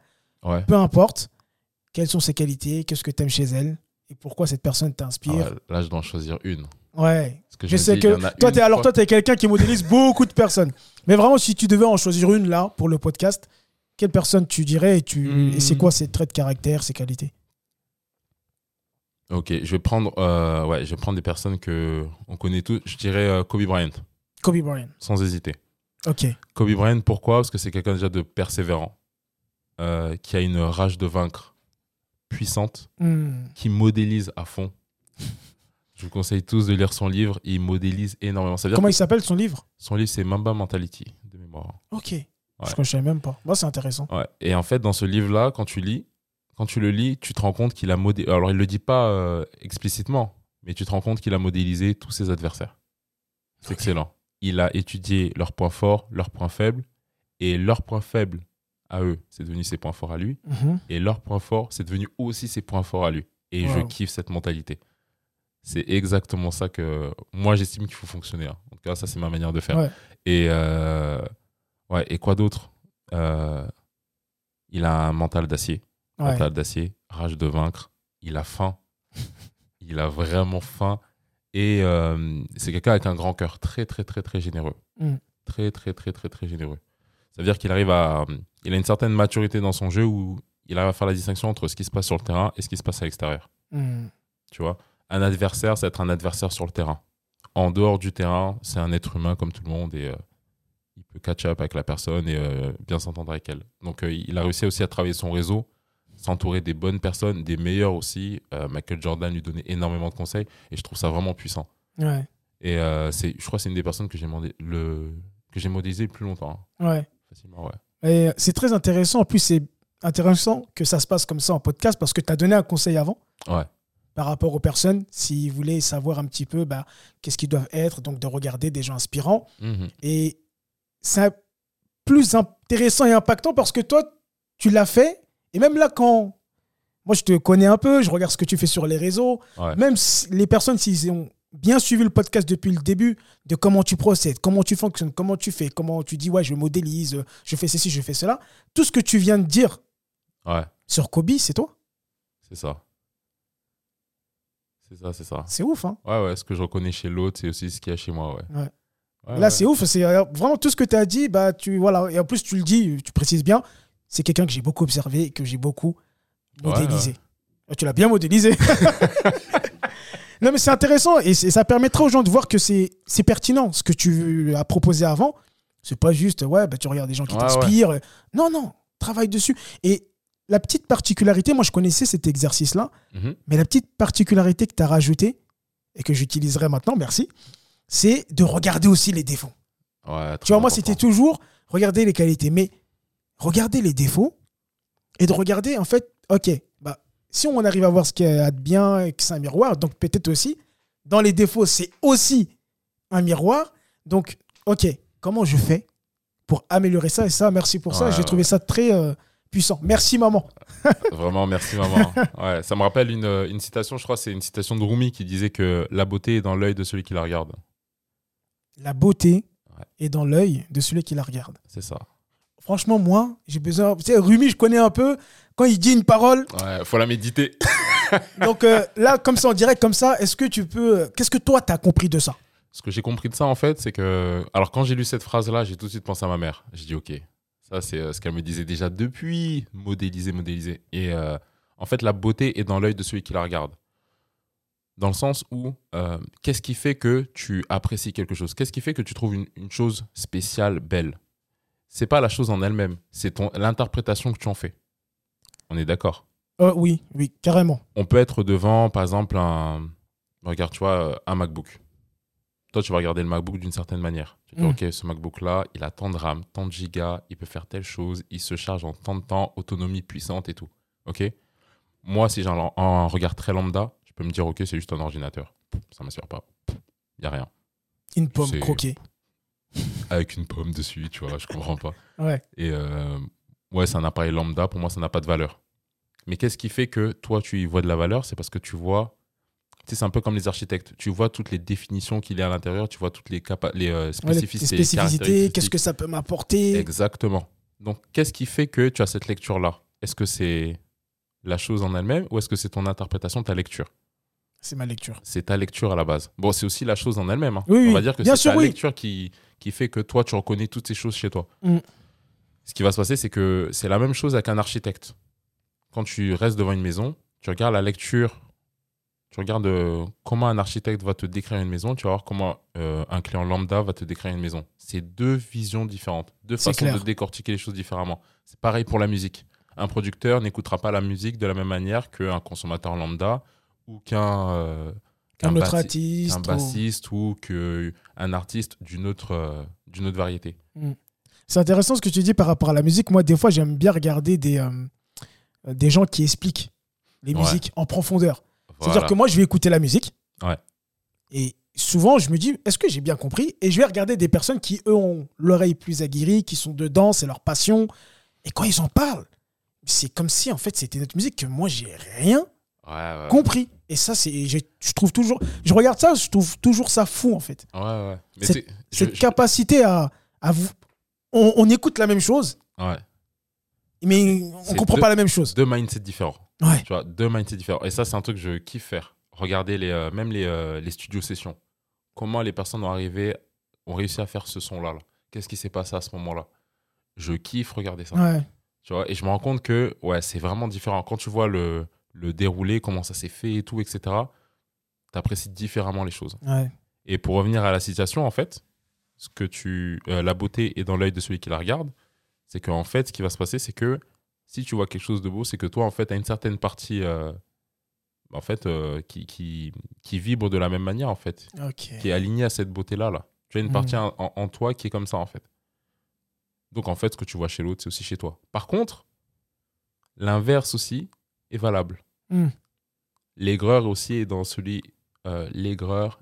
peu importe, quelles sont ses qualités, qu'est-ce que tu aimes chez elle et pourquoi cette personne t'inspire? Ah Là, je dois en choisir une. Ouais. je, sais que toi, es, alors toi, tu es quelqu'un qui modélise [LAUGHS] beaucoup de personnes. Mais vraiment, si tu devais en choisir une là pour le podcast, quelle personne tu dirais et, tu... et c'est hmm. quoi ses traits de caractère, ses qualités? Ok, je vais prendre, euh, ouais, je vais prendre des personnes que on connaît tous. Je dirais euh, Kobe Bryant. Kobe Bryant. Sans hésiter. Ok. Kobe Bryant, pourquoi? Parce que c'est quelqu'un déjà de persévérant, euh, qui a une rage de vaincre puissante, hmm. qui modélise à fond. Je vous conseille tous de lire son livre. Il modélise énormément. Comment il s'appelle son livre Son livre, c'est Mamba Mentality, de mémoire. Ok. Je ne savais même pas. Moi, c'est intéressant. Ouais. Et en fait, dans ce livre-là, quand tu lis, quand tu le lis, tu te rends compte qu'il a modélisé. Alors, il ne le dit pas euh, explicitement, mais tu te rends compte qu'il a modélisé tous ses adversaires. C'est excellent. Il a étudié leurs points forts, leurs points faibles, et leurs points faibles à eux, c'est devenu ses points forts à lui, mhm. et leurs points forts, c'est devenu aussi ses points forts à lui. Et je kiffe cette mentalité. C'est exactement ça que moi j'estime qu'il faut fonctionner. Hein. En tout cas, ça c'est ma manière de faire. Et euh, ouais, et quoi d'autre? Euh, Il a un mental d'acier mental d'acier, rage de vaincre. Il a faim. il a vraiment faim. Et euh, c'est quelqu'un avec un grand cœur, très, très, très, très généreux. Mm. Très, très, très, très, très généreux. Ça veut dire qu'il arrive à. Il a une certaine maturité dans son jeu où il arrive à faire la distinction entre ce qui se passe sur le terrain et ce qui se passe à l'extérieur. Mm. Tu vois? Un adversaire, c'est être un adversaire sur le terrain. En dehors du terrain, c'est un être humain comme tout le monde et euh, il peut catch up avec la personne et euh, bien s'entendre avec elle. Donc, il a réussi aussi à travailler son réseau s'entourer des bonnes personnes, des meilleures aussi. Euh, Michael Jordan lui donnait énormément de conseils et je trouve ça vraiment puissant. Ouais. Et euh, c'est, je crois que c'est une des personnes que j'ai le que j'ai modélisé le plus longtemps. Hein. Ouais. Facilement, ouais. Et c'est très intéressant. En plus, c'est intéressant que ça se passe comme ça en podcast parce que tu as donné un conseil avant. Ouais. Par rapport aux personnes, s'ils voulaient savoir un petit peu bah, qu'est-ce qu'ils doivent être, donc de regarder des gens inspirants. Mhm. Et c'est plus intéressant et impactant parce que toi, tu l'as fait et même là, quand moi je te connais un peu, je regarde ce que tu fais sur les réseaux, même les personnes, s'ils ont bien suivi le podcast depuis le début, de comment tu procèdes, comment tu fonctionnes, comment tu fais, comment tu dis, ouais, je modélise, je fais ceci, je fais cela, tout ce que tu viens de dire sur Kobe, c'est toi. C'est ça. C'est ça, c'est ça. C'est ouf, hein Ouais, ouais, ce que je reconnais chez l'autre, c'est aussi ce qu'il y a chez moi, ouais. Là, c'est ouf, c'est euh, vraiment tout ce que tu as dit, bah, tu, voilà, et en plus, tu le dis, tu précises bien, c'est quelqu'un que j'ai beaucoup observé et que j'ai beaucoup modélisé. Oh, tu l'as bien modélisé. [LAUGHS] non, mais c'est intéressant et, ça permettra aux gens de voir que c'est pertinent ce que tu as proposé avant. C'est pas juste, ouais, bah, tu regardes des gens qui t'inspirent. Non, non, travaille dessus. Et la petite particularité, moi je connaissais cet exercice-là, mhm. mais la petite particularité que tu as rajoutée et que j'utiliserai maintenant, merci, c'est de regarder aussi les défauts. tu vois, moi c'était toujours regarder les qualités. Mais regarder les défauts et de regarder, en fait, ok, bah, si on arrive à voir ce qui a de bien et que c'est un miroir, donc peut-être aussi, dans les défauts, c'est aussi un miroir. Donc, ok, comment je fais pour améliorer ça Et ça, merci pour ça. J'ai trouvé ça très euh, puissant. Merci, maman. [LAUGHS] Vraiment, merci, maman. Ouais, ça me rappelle une, une citation, je crois, c'est une citation de Rumi qui disait que la beauté est dans l'œil de celui qui la regarde. La beauté est dans l'œil de celui qui la regarde. C'est ça. Franchement, moi, j'ai besoin. Tu sais, Rumi, je connais un peu. Quand il dit une parole. Ouais, faut la méditer. [LAUGHS] donc euh, là, comme ça, en direct, comme ça, est-ce que tu peux. Euh, qu'est-ce que toi, tu as compris de ça? Ce que j'ai compris de ça, en fait, c'est que. Alors, quand j'ai lu cette phrase-là, j'ai tout de suite pensé à ma mère. J'ai dit, OK, ça, c'est euh, ce qu'elle me disait déjà depuis. Modéliser, modéliser. Et en fait, la beauté est dans l'œil de celui qui la regarde. Dans le sens où, qu'est-ce qui fait que tu apprécies quelque chose? Qu'est-ce qui fait que tu trouves une chose spéciale, belle? C'est pas la chose en elle-même, c'est l'interprétation que tu en fais. On est d'accord? Euh, Oui, oui, carrément. On peut être devant, par exemple, un. Regarde, tu vois, un MacBook. Toi, tu vas regarder le MacBook d'une certaine manière. Tu dis, mm. OK, ce MacBook-là, il a tant de RAM, tant de gigas, il peut faire telle chose, il se charge en tant de temps, autonomie puissante et tout. OK? Moi, si j'ai un, regard très lambda, je peux me dire, OK, c'est juste un ordinateur. Ça ne m'assure pas. Il n'y a rien. Une pomme croquée [LAUGHS] avec une pomme dessus, tu vois, je comprends pas. Ouais. Et euh, ouais, c'est un appareil lambda, pour moi, ça n'a pas de valeur. Mais qu'est-ce qui fait que toi, tu y vois de la valeur? C'est parce que tu vois, c'est un peu comme les architectes, tu vois toutes les définitions qu'il y a à l'intérieur, tu vois toutes les, les euh, spécificités. les spécificités, qu'est-ce que ça peut m'apporter? Exactement. Donc, qu'est-ce qui fait que tu as cette lecture-là? Est-ce que c'est la chose en elle-même ou est-ce que c'est ton interprétation de ta lecture? C'est ma lecture. C'est ta lecture à la base. Bon, c'est aussi la chose en elle-même. hein. Oui, On va oui. dire que c'est ta oui. lecture qui, qui fait que toi, tu reconnais toutes ces choses chez toi. Mm. Ce qui va se passer, c'est que c'est la même chose avec un architecte. Quand tu restes devant une maison, tu regardes la lecture, tu regardes euh, comment un architecte va te décrire une maison, tu vas voir comment euh, un client lambda va te décrire une maison. C'est deux visions différentes, deux façons clair. de décortiquer les choses différemment. C'est pareil pour la musique. Un producteur n'écoutera pas la musique de la même manière qu'un consommateur lambda ou qu'un euh, bassi- artiste. bassiste ou qu'un artiste d'une autre, d'une autre variété. C'est intéressant ce que tu dis par rapport à la musique. Moi, des fois, j'aime bien regarder des, des gens qui expliquent les Ouais. musiques en profondeur. Voilà. C'est-à-dire que moi, je vais écouter la musique. Ouais. Et souvent, je me dis, est-ce que j'ai bien compris? Et je vais regarder des personnes qui, eux, ont l'oreille plus aguerrie, qui sont dedans, c'est leur passion. Et quand ils en parlent, c'est comme si, en fait, c'était notre musique que moi, j'ai rien Ouais, ouais. compris. Et ça, c'est, je trouve toujours, je regarde ça, je trouve toujours ça fou, en fait. Ouais, ouais. Mais je- Cette je- capacité à, à vous, on, on écoute la même chose, ouais. mais on comprend deux- pas la même chose. Deux mindsets différents. Ouais. Tu vois, deux mindsets différents. Et ça, c'est un truc que je kiffe faire. Regarder les, euh, même les, euh, les studios sessions. Comment les personnes ont, arrivé, ont réussi à faire ce son-là. là. Qu'est-ce qui s'est passé à ce moment-là? Je kiffe regarder ça. Ouais. Tu vois, et je me rends compte que ouais, c'est vraiment différent. Quand tu vois le, le déroulé, comment ça s'est fait et tout, etc., tu apprécies différemment les choses. Ouais. Et pour revenir à la situation, en fait, ce que tu, euh, la beauté est dans l'œil de celui qui la regarde. C'est qu'en fait, ce qui va se passer, c'est que si tu vois quelque chose de beau, c'est que toi, en fait, tu as une certaine partie euh, en fait, euh, qui, qui, qui vibre de la même manière, en fait, qui est alignée à cette beauté-là. Là. Tu as une partie en, en- toi qui est comme ça, en fait. Donc, en fait, ce que tu vois chez l'autre, c'est aussi chez toi. Par contre, l'inverse aussi est valable. Mhm. L'aigreur aussi est dans celui. euh, L'aigreur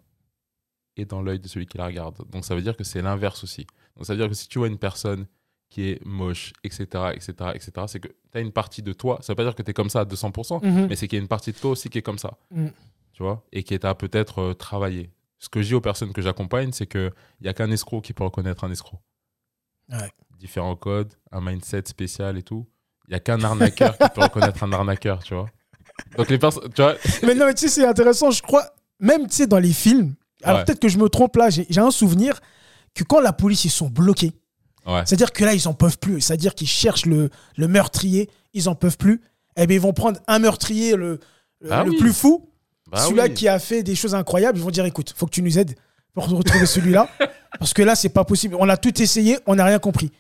est dans l'œil de celui qui la regarde. Donc, ça veut dire que c'est l'inverse aussi. Donc, ça veut dire que si tu vois une personne qui est moche, etc., etc., etc., c'est que tu as une partie de toi. Ça veut pas dire que tu es comme ça à 200%, Mhm. mais c'est qu'il y a une partie de toi aussi qui est comme ça. Mm. Tu vois Et qui t'a peut-être euh, travaillé. Ce que je dis aux personnes que j'accompagne, c'est qu'il n'y a qu'un escroc qui peut reconnaître un escroc. Ouais. Différents codes, un mindset spécial et tout. Il n'y a qu'un arnaqueur qui peut reconnaître un arnaqueur, tu vois Donc les personnes, tu vois Mais non, mais tu sais, c'est intéressant. Je crois, même tu sais, dans les films, alors Ouais. peut-être que je me trompe là, j'ai un souvenir que quand la police, ils sont bloqués, Ouais. c'est-à-dire que là, ils en peuvent plus. C'est-à-dire qu'ils cherchent le, le meurtrier, ils en peuvent plus. Eh bien, ils vont prendre un meurtrier, le, le- Ah le oui. plus fou, Bah celui-là oui. qui a fait des choses incroyables. Ils vont dire écoute, faut que tu nous aides pour retrouver celui-là. [LAUGHS] Parce que là, c'est pas possible. On a tout essayé, on n'a rien compris.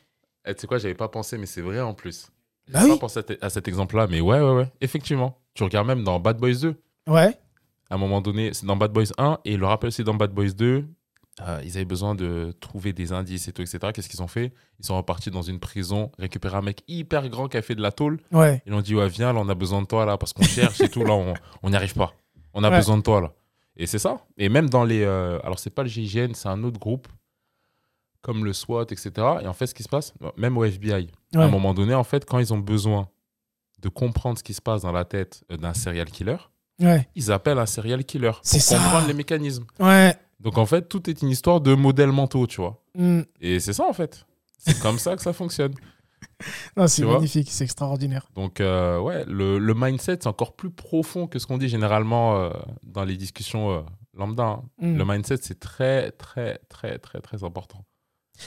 Eh, tu sais quoi, j'avais pas pensé, mais c'est vrai en plus. Bah J'avais oui. pas pensé à cet exemple-là, mais ouais, ouais, ouais, effectivement. Tu regardes même dans Bad Boys 2. Ouais. à un moment donné, c'est dans Bad Boys 1, et le rappel c'est dans Bad Boys 2, euh, ils avaient besoin de trouver des indices et tout, etc. Qu'est-ce qu'ils ont fait? Ils sont repartis dans une prison, récupérer un mec hyper grand qui a fait de la tôle. Ouais. Ils ont dit, ouais, viens, là, on a besoin de toi, là, parce qu'on cherche et tout, là, on n'y arrive pas. On a Ouais. besoin de toi, là. Et c'est ça. Et même dans les. euh, alors, c'est pas le GIGN, c'est un autre groupe, comme le SWAT, etc. Et en fait, ce qui se passe, même au FBI, à un moment donné, en fait, quand ils ont besoin de comprendre ce qui se passe dans la tête d'un serial killer, ils appellent un serial killer pour ça. comprendre les mécanismes. Ouais. Donc en fait, tout est une histoire de modèles mentaux, tu vois. Mm. Et c'est ça en fait. C'est comme ça que ça fonctionne. [LAUGHS] Non, c'est magnifique, c'est extraordinaire. Donc euh, ouais, le, le mindset, c'est encore plus profond que ce qu'on dit généralement euh, dans les discussions euh, lambda. hein. Mm. Le mindset, c'est très, très, très, très, très important.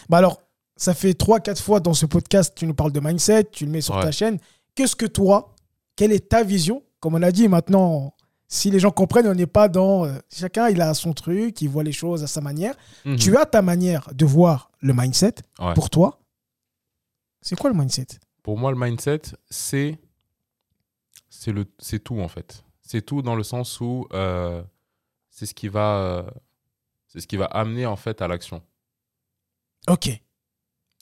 Bah alors, ça fait 3-4 fois dans ce podcast, tu nous parles de mindset, tu le mets sur Ouais. ta chaîne. Qu'est-ce que toi, quelle est ta vision Comme on a dit maintenant, si les gens comprennent, on n'est pas dans... euh, chacun, il a son truc, il voit les choses à sa manière. Mhm. Tu as ta manière de voir le mindset. Ouais. Pour toi, c'est quoi le mindset? Pour moi, le mindset, c'est c'est le c'est tout en fait. C'est tout dans le sens où euh, c'est ce qui va euh, c'est ce qui va amener en fait à l'action. Ok.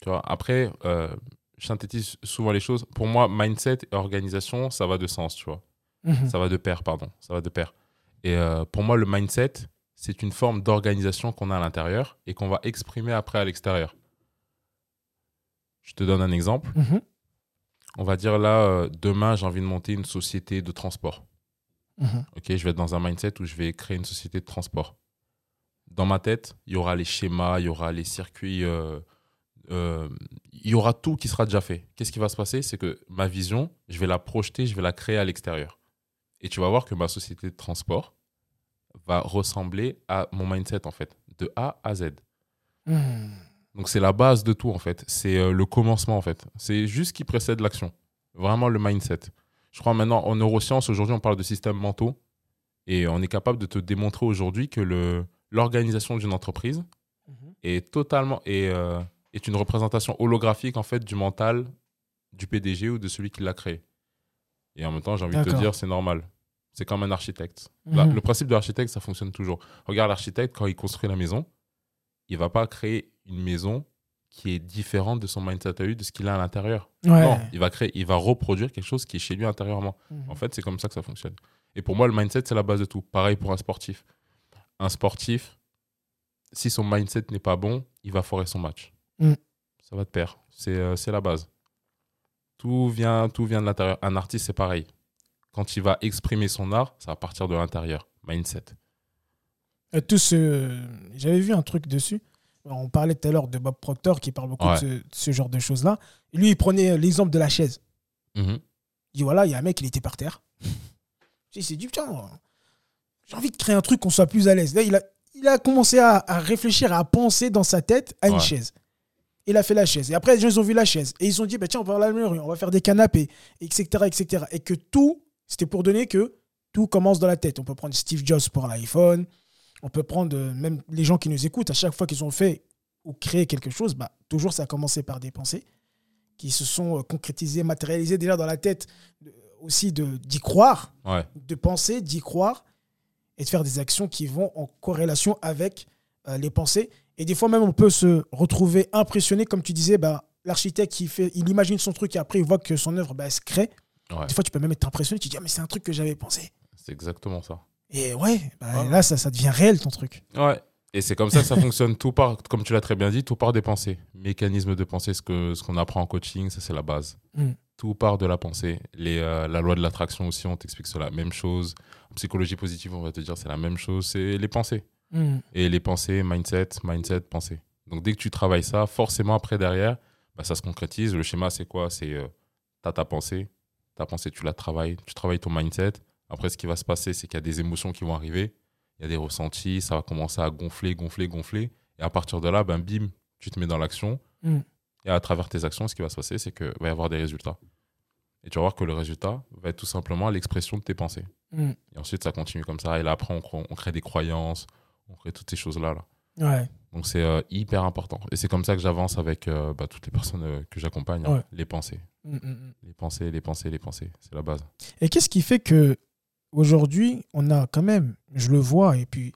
Tu vois, après, euh, je synthétise souvent les choses. Pour moi, mindset et organisation, ça va de sens, tu vois. Mhm. Ça va de pair, pardon. Ça va de pair. Et euh, pour moi, le mindset, c'est une forme d'organisation qu'on a à l'intérieur et qu'on va exprimer après à l'extérieur. Je te donne un exemple. Mhm. On va dire là, euh, demain, j'ai envie de monter une société de transport. Mhm. Ok, je vais être dans un mindset où je vais créer une société de transport. Dans ma tête, il y aura les schémas, il y aura les circuits, euh, euh, il y aura tout qui sera déjà fait. Qu'est-ce qui va se passer? C'est que ma vision, je vais la projeter, je vais la créer à l'extérieur. Et tu vas voir que ma société de transport, va ressembler à mon mindset, en fait, de A à Z. Hmm. Donc, c'est la base de tout, en fait. C'est euh, le commencement, en fait. C'est juste ce qui précède l'action. Vraiment le mindset. Je crois maintenant, en neurosciences, aujourd'hui, on parle de systèmes mentaux. Et on est capable de te démontrer aujourd'hui que l'organisation d'une entreprise mhm. est totalement est, euh, est une représentation holographique en fait du mental du PDG ou de celui qui l'a créé. Et en même temps, j'ai envie de te dire, c'est normal. C'est comme un architecte. Mhm. le principe de l'architecte, ça fonctionne toujours. Regarde l'architecte, quand il construit la maison, il va pas créer une maison qui est différente de son mindset à lui, de ce qu'il a à l'intérieur. Non, il va créer, il va reproduire quelque chose qui est chez lui intérieurement. Mhm. En fait, c'est comme ça que ça fonctionne. Et pour moi, le mindset, c'est la base de tout. Pareil pour un sportif. Un sportif, si son mindset n'est pas bon, il va foirer son match. Mm. Ça va te perdre. Euh, c'est la base. Tout vient, tout vient de l'intérieur. Un artiste, c'est pareil. Quand il va exprimer son art, ça va partir de l'intérieur. Mindset. tout ce... J'avais vu un truc dessus on parlait tout à l'heure de Bob Proctor qui parle beaucoup de, ce, genre de choses-là. Lui, il prenait l'exemple de la chaise. Mhm. Il dit voilà, il y a un mec, il était par terre. [LAUGHS] il s'est dit putain, j'ai envie de créer un truc qu'on soit plus à l'aise. Là, il a, il a commencé à, réfléchir, à penser dans sa tête à une chaise. Il a fait la chaise. Et après, les gens ils ont vu la chaise. Et ils ont dit bah, tiens, on va faire la on va faire des canapés, etc., etc. Et que tout, c'était pour donner que tout commence dans la tête. On peut prendre Steve Jobs pour l'iPhone. On peut prendre euh, même les gens qui nous écoutent, à chaque fois qu'ils ont fait ou créé quelque chose, bah, toujours ça a commencé par des pensées qui se sont euh, concrétisées, matérialisées déjà dans la tête, aussi d'y croire, de penser, d'y croire et de faire des actions qui vont en corrélation avec euh, les pensées. Et des fois même, on peut se retrouver impressionné, comme tu disais, bah, l'architecte, fait, il imagine son truc et après il voit que son œuvre bah, se crée. Des fois, tu peux même être impressionné, tu te dis, ah, mais c'est un truc que j'avais pensé. C'est exactement ça. Et ouais, bah, là, ça, ça devient réel ton truc. Ouais. Et c'est comme ça que ça fonctionne. Tout part, comme tu l'as très bien dit, tout part des pensées. Mécanisme de pensée, ce qu'on ce qu'on apprend en coaching, ça c'est la base. Mm. Tout part de la pensée. Les, euh, la loi de l'attraction aussi, on t'explique la Même chose. En psychologie positive, on va te dire c'est la même chose. C'est les pensées. Mm. Et les pensées, mindset, mindset, pensée. Donc dès que tu travailles ça, forcément après derrière, bah, ça se concrétise. Le schéma, c'est quoi? C'est euh, tu as ta pensée. Ta pensée, tu la travailles. Tu travailles ton mindset. Après, ce qui va se passer, c'est qu'il y a des émotions qui vont arriver, il y a des ressentis, ça va commencer à gonfler, gonfler, gonfler. Et à partir de là, ben, bim, tu te mets dans l'action. Mm. Et à travers tes actions, ce qui va se passer, c'est qu'il va y avoir des résultats. Et tu vas voir que le résultat va être tout simplement l'expression de tes pensées. Mm. Et ensuite, ça continue comme ça. Et là, après, on, on crée des croyances, on crée toutes ces choses-là. Là. Ouais. Donc, c'est euh, hyper important. Et c'est comme ça que j'avance avec euh, bah, toutes les personnes euh, que j'accompagne. Hein. les pensées. Mm, les pensées, les pensées, les pensées. C'est la base. Et qu'est-ce qui fait que aujourd'hui, on a quand même, je le vois, et puis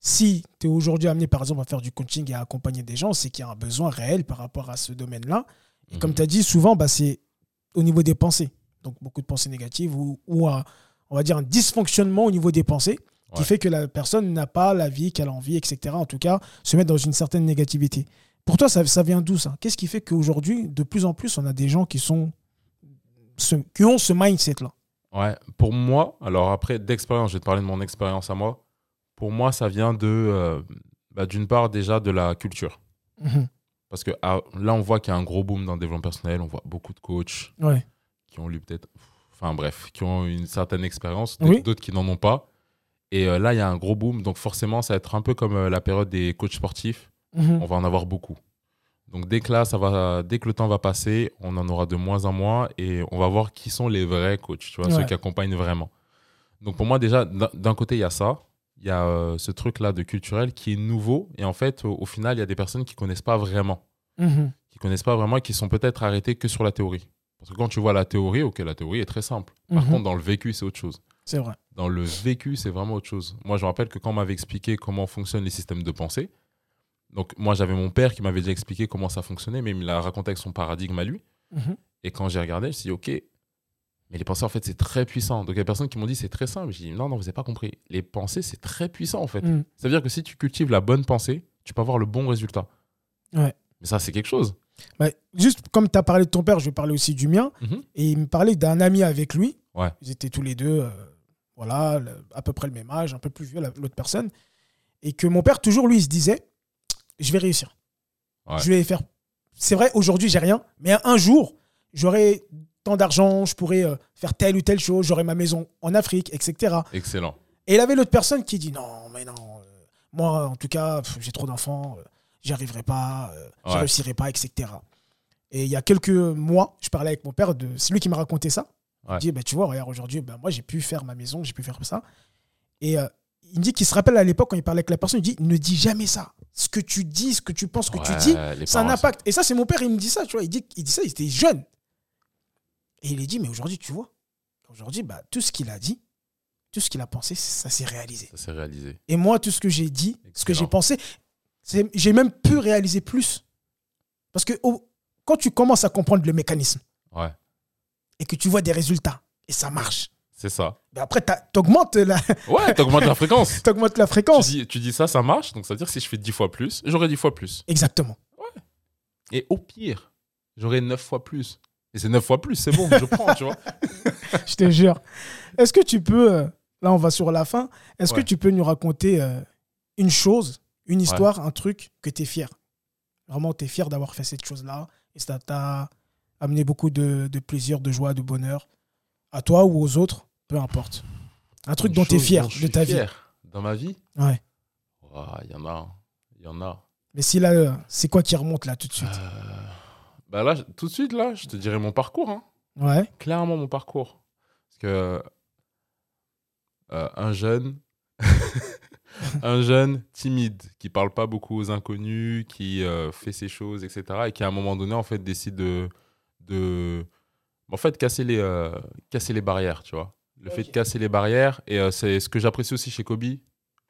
si tu es aujourd'hui amené par exemple à faire du coaching et à accompagner des gens, c'est qu'il y a un besoin réel par rapport à ce domaine-là. Et comme mhm. tu as dit, souvent, bah, c'est au niveau des pensées. Donc beaucoup de pensées négatives ou, ou un, on va dire un dysfonctionnement au niveau des pensées qui fait que la personne n'a pas la vie qu'elle a envie, etc. En tout cas, se mettre dans une certaine négativité. Pour toi, ça, ça vient d'où ça? Qu'est-ce qui fait qu'aujourd'hui, de plus en plus, on a des gens qui, sont, qui ont ce mindset-là? Ouais, pour moi, alors après, d'expérience, je vais te parler de mon expérience à moi. Pour moi, ça vient de, euh, bah, d'une part, déjà de la culture. Mhm. Parce que ah, là, on voit qu'il y a un gros boom dans le développement personnel. On voit beaucoup de coachs qui ont lu peut-être, enfin bref, qui ont une certaine expérience, d'autres qui n'en ont pas. Et euh, là, il y a un gros boom. Donc forcément, ça va être un peu comme euh, la période des coachs sportifs. Mhm. On va en avoir beaucoup. Donc dès que là, ça va, dès que le temps va passer, on en aura de moins en moins et on va voir qui sont les vrais coachs, tu vois, ceux qui accompagnent vraiment. Donc pour moi déjà, d'un côté il y a ça, il y a euh, ce truc là de culturel qui est nouveau et en fait au, final il y a des personnes qui connaissent pas vraiment, mhm. qui connaissent pas vraiment, et qui sont peut-être arrêtées que sur la théorie. Parce que quand tu vois la théorie, ok, la théorie est très simple. Par mhm. contre dans le vécu c'est autre chose. C'est vrai. Dans le vécu c'est vraiment autre chose. Moi je me rappelle que quand on m'avait expliqué comment fonctionnent les systèmes de pensée donc, moi, j'avais mon père qui m'avait déjà expliqué comment ça fonctionnait, mais il me l'a raconté avec son paradigme à lui. Mhm. Et quand j'ai regardé, je me suis dit, OK, mais les pensées, en fait, c'est très puissant. Donc, il y a des personnes qui m'ont dit, c'est très simple. J'ai dit, non, non, vous n'avez pas compris. Les pensées, c'est très puissant, en fait. Mhm. Ça veut dire que si tu cultives la bonne pensée, tu peux avoir le bon résultat. Ouais. Mais ça, c'est quelque chose. Bah, juste comme tu as parlé de ton père, je vais parler aussi du mien. Mhm. Et il me parlait d'un ami avec lui. Ouais. Ils étaient tous les deux, euh, voilà, à peu près le même âge, un peu plus vieux, l'autre personne. Et que mon père, toujours, lui, il se disait, je vais réussir. Je vais faire. C'est vrai, aujourd'hui, j'ai rien, mais un jour, j'aurai tant d'argent, je pourrai euh, faire telle ou telle chose, j'aurai ma maison en Afrique, etc. Excellent. Et il avait l'autre personne qui dit non, mais non, euh, moi, en tout cas, j'ai trop d'enfants, euh, j'y arriverai pas, euh, je réussirai pas, etc. Et il y a quelques mois, je parlais avec mon père, de, c'est lui qui m'a raconté ça. Il dit, bah, tu vois, regarde, aujourd'hui, bah, moi, j'ai pu faire ma maison, j'ai pu faire ça. Et il me dit qu'il se rappelle à l'époque, quand il parlait avec la personne, il dit, ne dis jamais ça. Ce que tu dis, ce que tu penses, ce que tu dis, ça a un impact. Et ça, c'est mon père, il me dit ça, tu vois. Il dit, il dit ça, il était jeune. Et il a dit, mais aujourd'hui, tu vois, aujourd'hui, bah, tout ce qu'il a dit, tout ce qu'il a pensé, ça s'est réalisé. Ça s'est réalisé. Et moi, tout ce que j'ai dit, ce que j'ai pensé, j'ai même pu réaliser plus. Parce que quand tu commences à comprendre le mécanisme. Et que tu vois des résultats, et ça marche. C'est ça. Ben après, t'augmentes la... [LAUGHS] Ouais, t'augmentes la fréquence. [LAUGHS] t'augmentes la fréquence. Tu dis, tu dis, ça, ça marche. Donc, ça veut dire que si je fais 10 fois plus, j'aurai 10 fois plus. Exactement. Ouais. Et au pire, j'aurai 9 fois plus. Et c'est 9 fois plus, c'est bon, je prends, tu vois. [LAUGHS] je te jure. Est-ce que tu peux, euh, là on va sur la fin, est-ce que tu peux nous raconter euh, une chose, une histoire, un truc que tu es fier? Vraiment, tu es fier d'avoir fait cette chose-là et ça t'a amené beaucoup de, plaisir, de joie, de bonheur à toi ou aux autres, peu importe. Un truc dont tu es fier de ta vie. Dans ma vie Ouais. Il y en a. Il y en a. Mais si là, euh, c'est quoi qui remonte là tout de suite? Bah là, tout de suite, là, je te dirais mon parcours. Hein. Ouais. Clairement, mon parcours. Parce que euh, un jeune, [LAUGHS] un jeune timide, qui parle pas beaucoup aux inconnus, qui euh, fait ses choses, etc. Et qui, à un moment donné, en fait, décide de. De en fait, casser les, euh, casser les barrières, tu vois. Le fait de casser les barrières. Et c'est ce que j'apprécie aussi chez Kobe,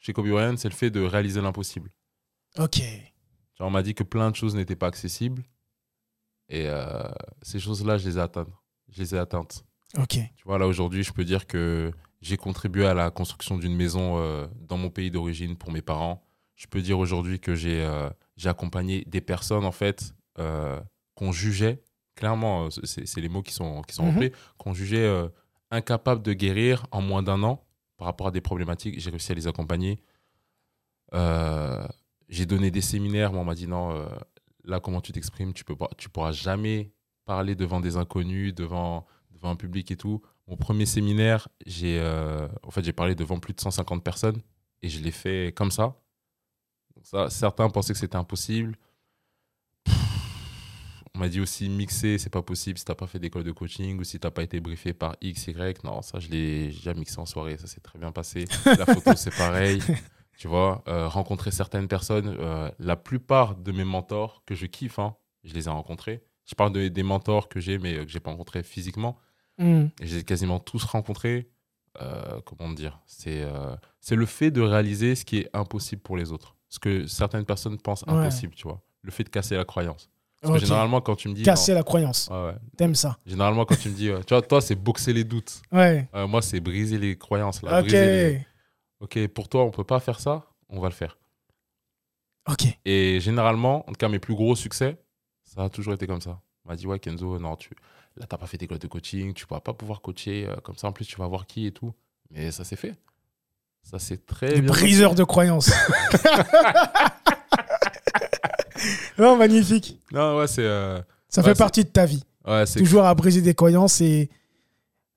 chez Kobe Bryant, c'est le fait de réaliser l'impossible. Ok. on m'a dit que plein de choses n'étaient pas accessibles. Et euh, ces choses-là, je les ai atteintes. Je les ai atteintes. Ok. Tu vois, là, aujourd'hui, je peux dire que j'ai contribué à la construction d'une maison euh, dans mon pays d'origine pour mes parents. Je peux dire aujourd'hui que j'ai euh, j'ai accompagné des personnes, en fait, qu'on jugeait, clairement, c'est les mots qui sont, qui sont mhm. qu'on jugeait incapables de guérir en moins d'un an par rapport à des problématiques. J'ai réussi à les accompagner. j'ai donné des séminaires, moi, on m'a dit non, là, comment tu t'exprimes, tu pas, tu pourras jamais parler devant des inconnus, devant, devant un public et tout. Mon premier séminaire, j'ai euh, en fait, j'ai parlé devant plus de 150 personnes et je l'ai fait comme ça. ça. Certains pensaient que c'était impossible. On m'a dit aussi mixer, c'est pas possible si t'as pas fait d'école de coaching ou si t'as pas été briefé par X, Y. Non, ça, je l'ai déjà mixé en soirée, ça s'est très bien passé. La photo, c'est pareil. [LAUGHS] tu vois, euh, rencontrer certaines personnes. Euh, la plupart de mes mentors que je kiffe, hein, je les ai rencontrés. Je parle de, des mentors que j'ai, mais euh, que j'ai pas rencontrés physiquement. Mm. Et je les ai quasiment tous rencontrés. comment dire C'est c'est le fait de réaliser ce qui est impossible pour les autres. Ce que certaines personnes pensent impossible, tu vois. Le fait de casser la croyance. Parce que généralement, quand tu me dis. Casser la croyance. Ouais, T'aimes ça. Généralement, quand tu me dis. tu vois, toi, c'est boxer les doutes. Ouais. moi, c'est briser les croyances. Là, ok. Ok, pour toi, on peut pas faire ça, on va le faire. Ok. Et généralement, en tout cas, mes plus gros succès, ça a toujours été comme ça. On m'a dit, ouais, Kenzo, non, tu, là, t'as pas fait d'école de coaching, tu vas pas pouvoir coacher euh, comme ça. En plus, tu vas voir qui et tout. Mais ça s'est fait. Ça c'est très bien. Briseur de croyances. [LAUGHS] [LAUGHS] non, magnifique. Non, ouais, c'est. Euh, ça fait partie de ta vie. Ouais, Toujours à briser des croyances et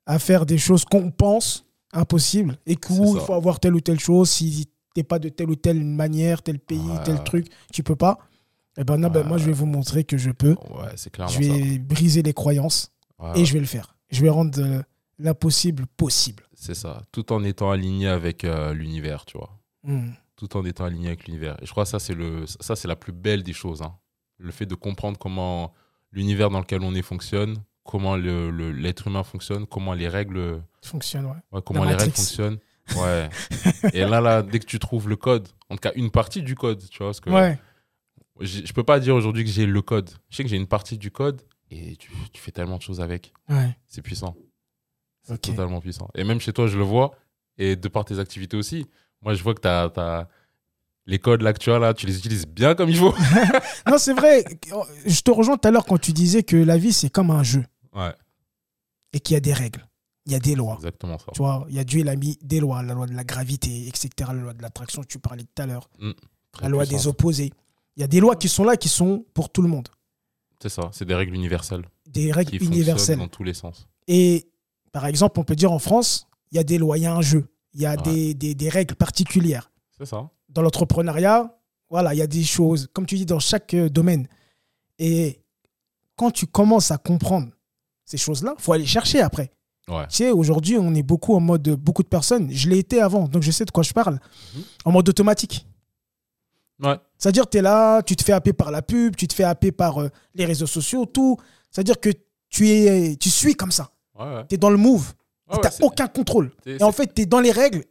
à faire des choses qu'on pense impossible et qu'il faut avoir telle ou telle chose. Si t'es pas de telle ou telle manière, tel pays, tel truc, tu peux pas. Et eh ben non, ben moi je vais vous montrer que je peux. je vais briser les croyances et je vais le faire. Je vais rendre euh, l'impossible possible. C'est ça, tout en étant aligné avec euh, l'univers, tu vois. Hmm. Tout en étant aligné avec l'univers. Et je crois que ça c'est le ça c'est la plus belle des choses hein. Le fait de comprendre comment l'univers dans lequel on est fonctionne, comment l'être le, humain fonctionne, comment les règles fonctionnent, ouais. comment les règles fonctionnent. [LAUGHS] Ouais. et là, là, dès que tu trouves le code, en tout cas une partie du code, tu vois, parce que ouais. je peux pas dire aujourd'hui que j'ai le code. Je sais que j'ai une partie du code et tu, tu, fais tellement de choses avec. Ouais. C'est puissant. C'est totalement puissant. Et même chez toi, je le vois, et de par tes activités aussi. Moi, je vois que tu as, les codes là que tu as là, tu les utilises bien comme il faut. [LAUGHS] non, c'est vrai. Je te rejoins tout à l'heure quand tu disais que la vie, c'est comme un jeu. Ouais. Et qu'il y a des règles. Il y a des lois. Exactement ça. Tu vois, il y a Dieu, il a mis des lois. La loi de la gravité, etc. La loi de l'attraction, tu parlais tout à l'heure. Mm, la loi des opposés. Il y a des lois qui sont là, qui sont pour tout le monde. C'est ça. C'est des règles universelles. Des règles universelles. Dans tous les sens. Et par exemple, on peut dire en France, il y a des lois, il y a un jeu. Il y a des, des, des, règles particulières. C'est ça. Dans l'entrepreneuriat, voilà, il y a des choses, comme tu dis, dans chaque euh, domaine. Et quand tu commences à comprendre ces choses-là, il faut aller chercher après. Ouais. Tu sais, aujourd'hui, on est beaucoup en mode, beaucoup de personnes, je l'ai été avant, donc je sais de quoi je parle, mhm. en mode automatique. Ouais. C'est-à-dire, tu es là, tu te fais happer par la pub, tu te fais happer par euh, les réseaux sociaux, tout. C'est-à-dire que tu, es, tu suis comme ça. Ouais, tu es dans le move. Tu n'as aucun contrôle. Et en fait, tu es dans les règles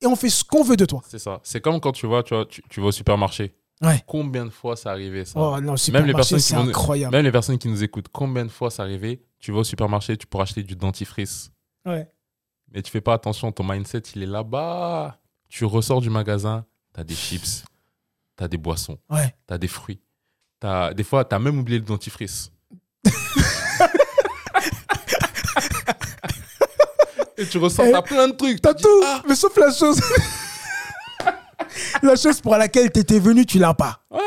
et on fait ce qu'on veut de toi. C'est ça. C'est comme quand tu vois, tu, vois, tu, vas au supermarché. Ouais. Combien de fois ça arrivé ça? Oh, non, même les personnes qui incroyable. Même les personnes qui nous écoutent, combien de fois ça arrivé Tu vas au supermarché, tu pourras acheter du dentifrice. Ouais. Mais tu fais pas attention, ton mindset il est là-bas. Tu ressors du magasin, tu as des chips, tu as des boissons, ouais. tu as des fruits. As, des fois, tu as même oublié le dentifrice. [LAUGHS] Et tu ressens, t'as plein de trucs. T'as tout, ah. mais sauf la chose. la chose pour laquelle t'étais venu, tu l'as pas. Ouais.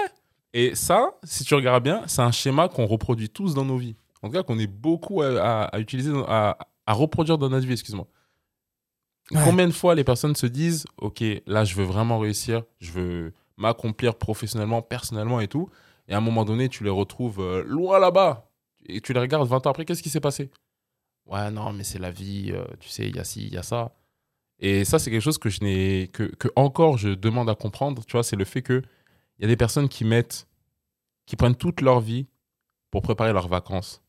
Et ça, si tu regardes bien, c'est un schéma qu'on reproduit tous dans nos vies. En tout cas, qu'on est beaucoup à, utiliser, à, reproduire dans notre vie, excuse-moi. Combien de fois les personnes se disent, OK, là, je veux vraiment réussir, je veux m'accomplir professionnellement, personnellement et tout. Et à un moment donné, tu les retrouves euh, loin là-bas. Et tu les regardes 20 ans après, qu'est-ce qui s'est passé? Ouais, non, mais c'est la vie, euh, tu sais, il y a ci, il y a ça. Et ça, c'est quelque chose que je n'ai que, que, encore je demande à comprendre, tu vois, c'est le fait que il y a des personnes qui mettent qui prennent toute leur vie pour préparer leurs vacances,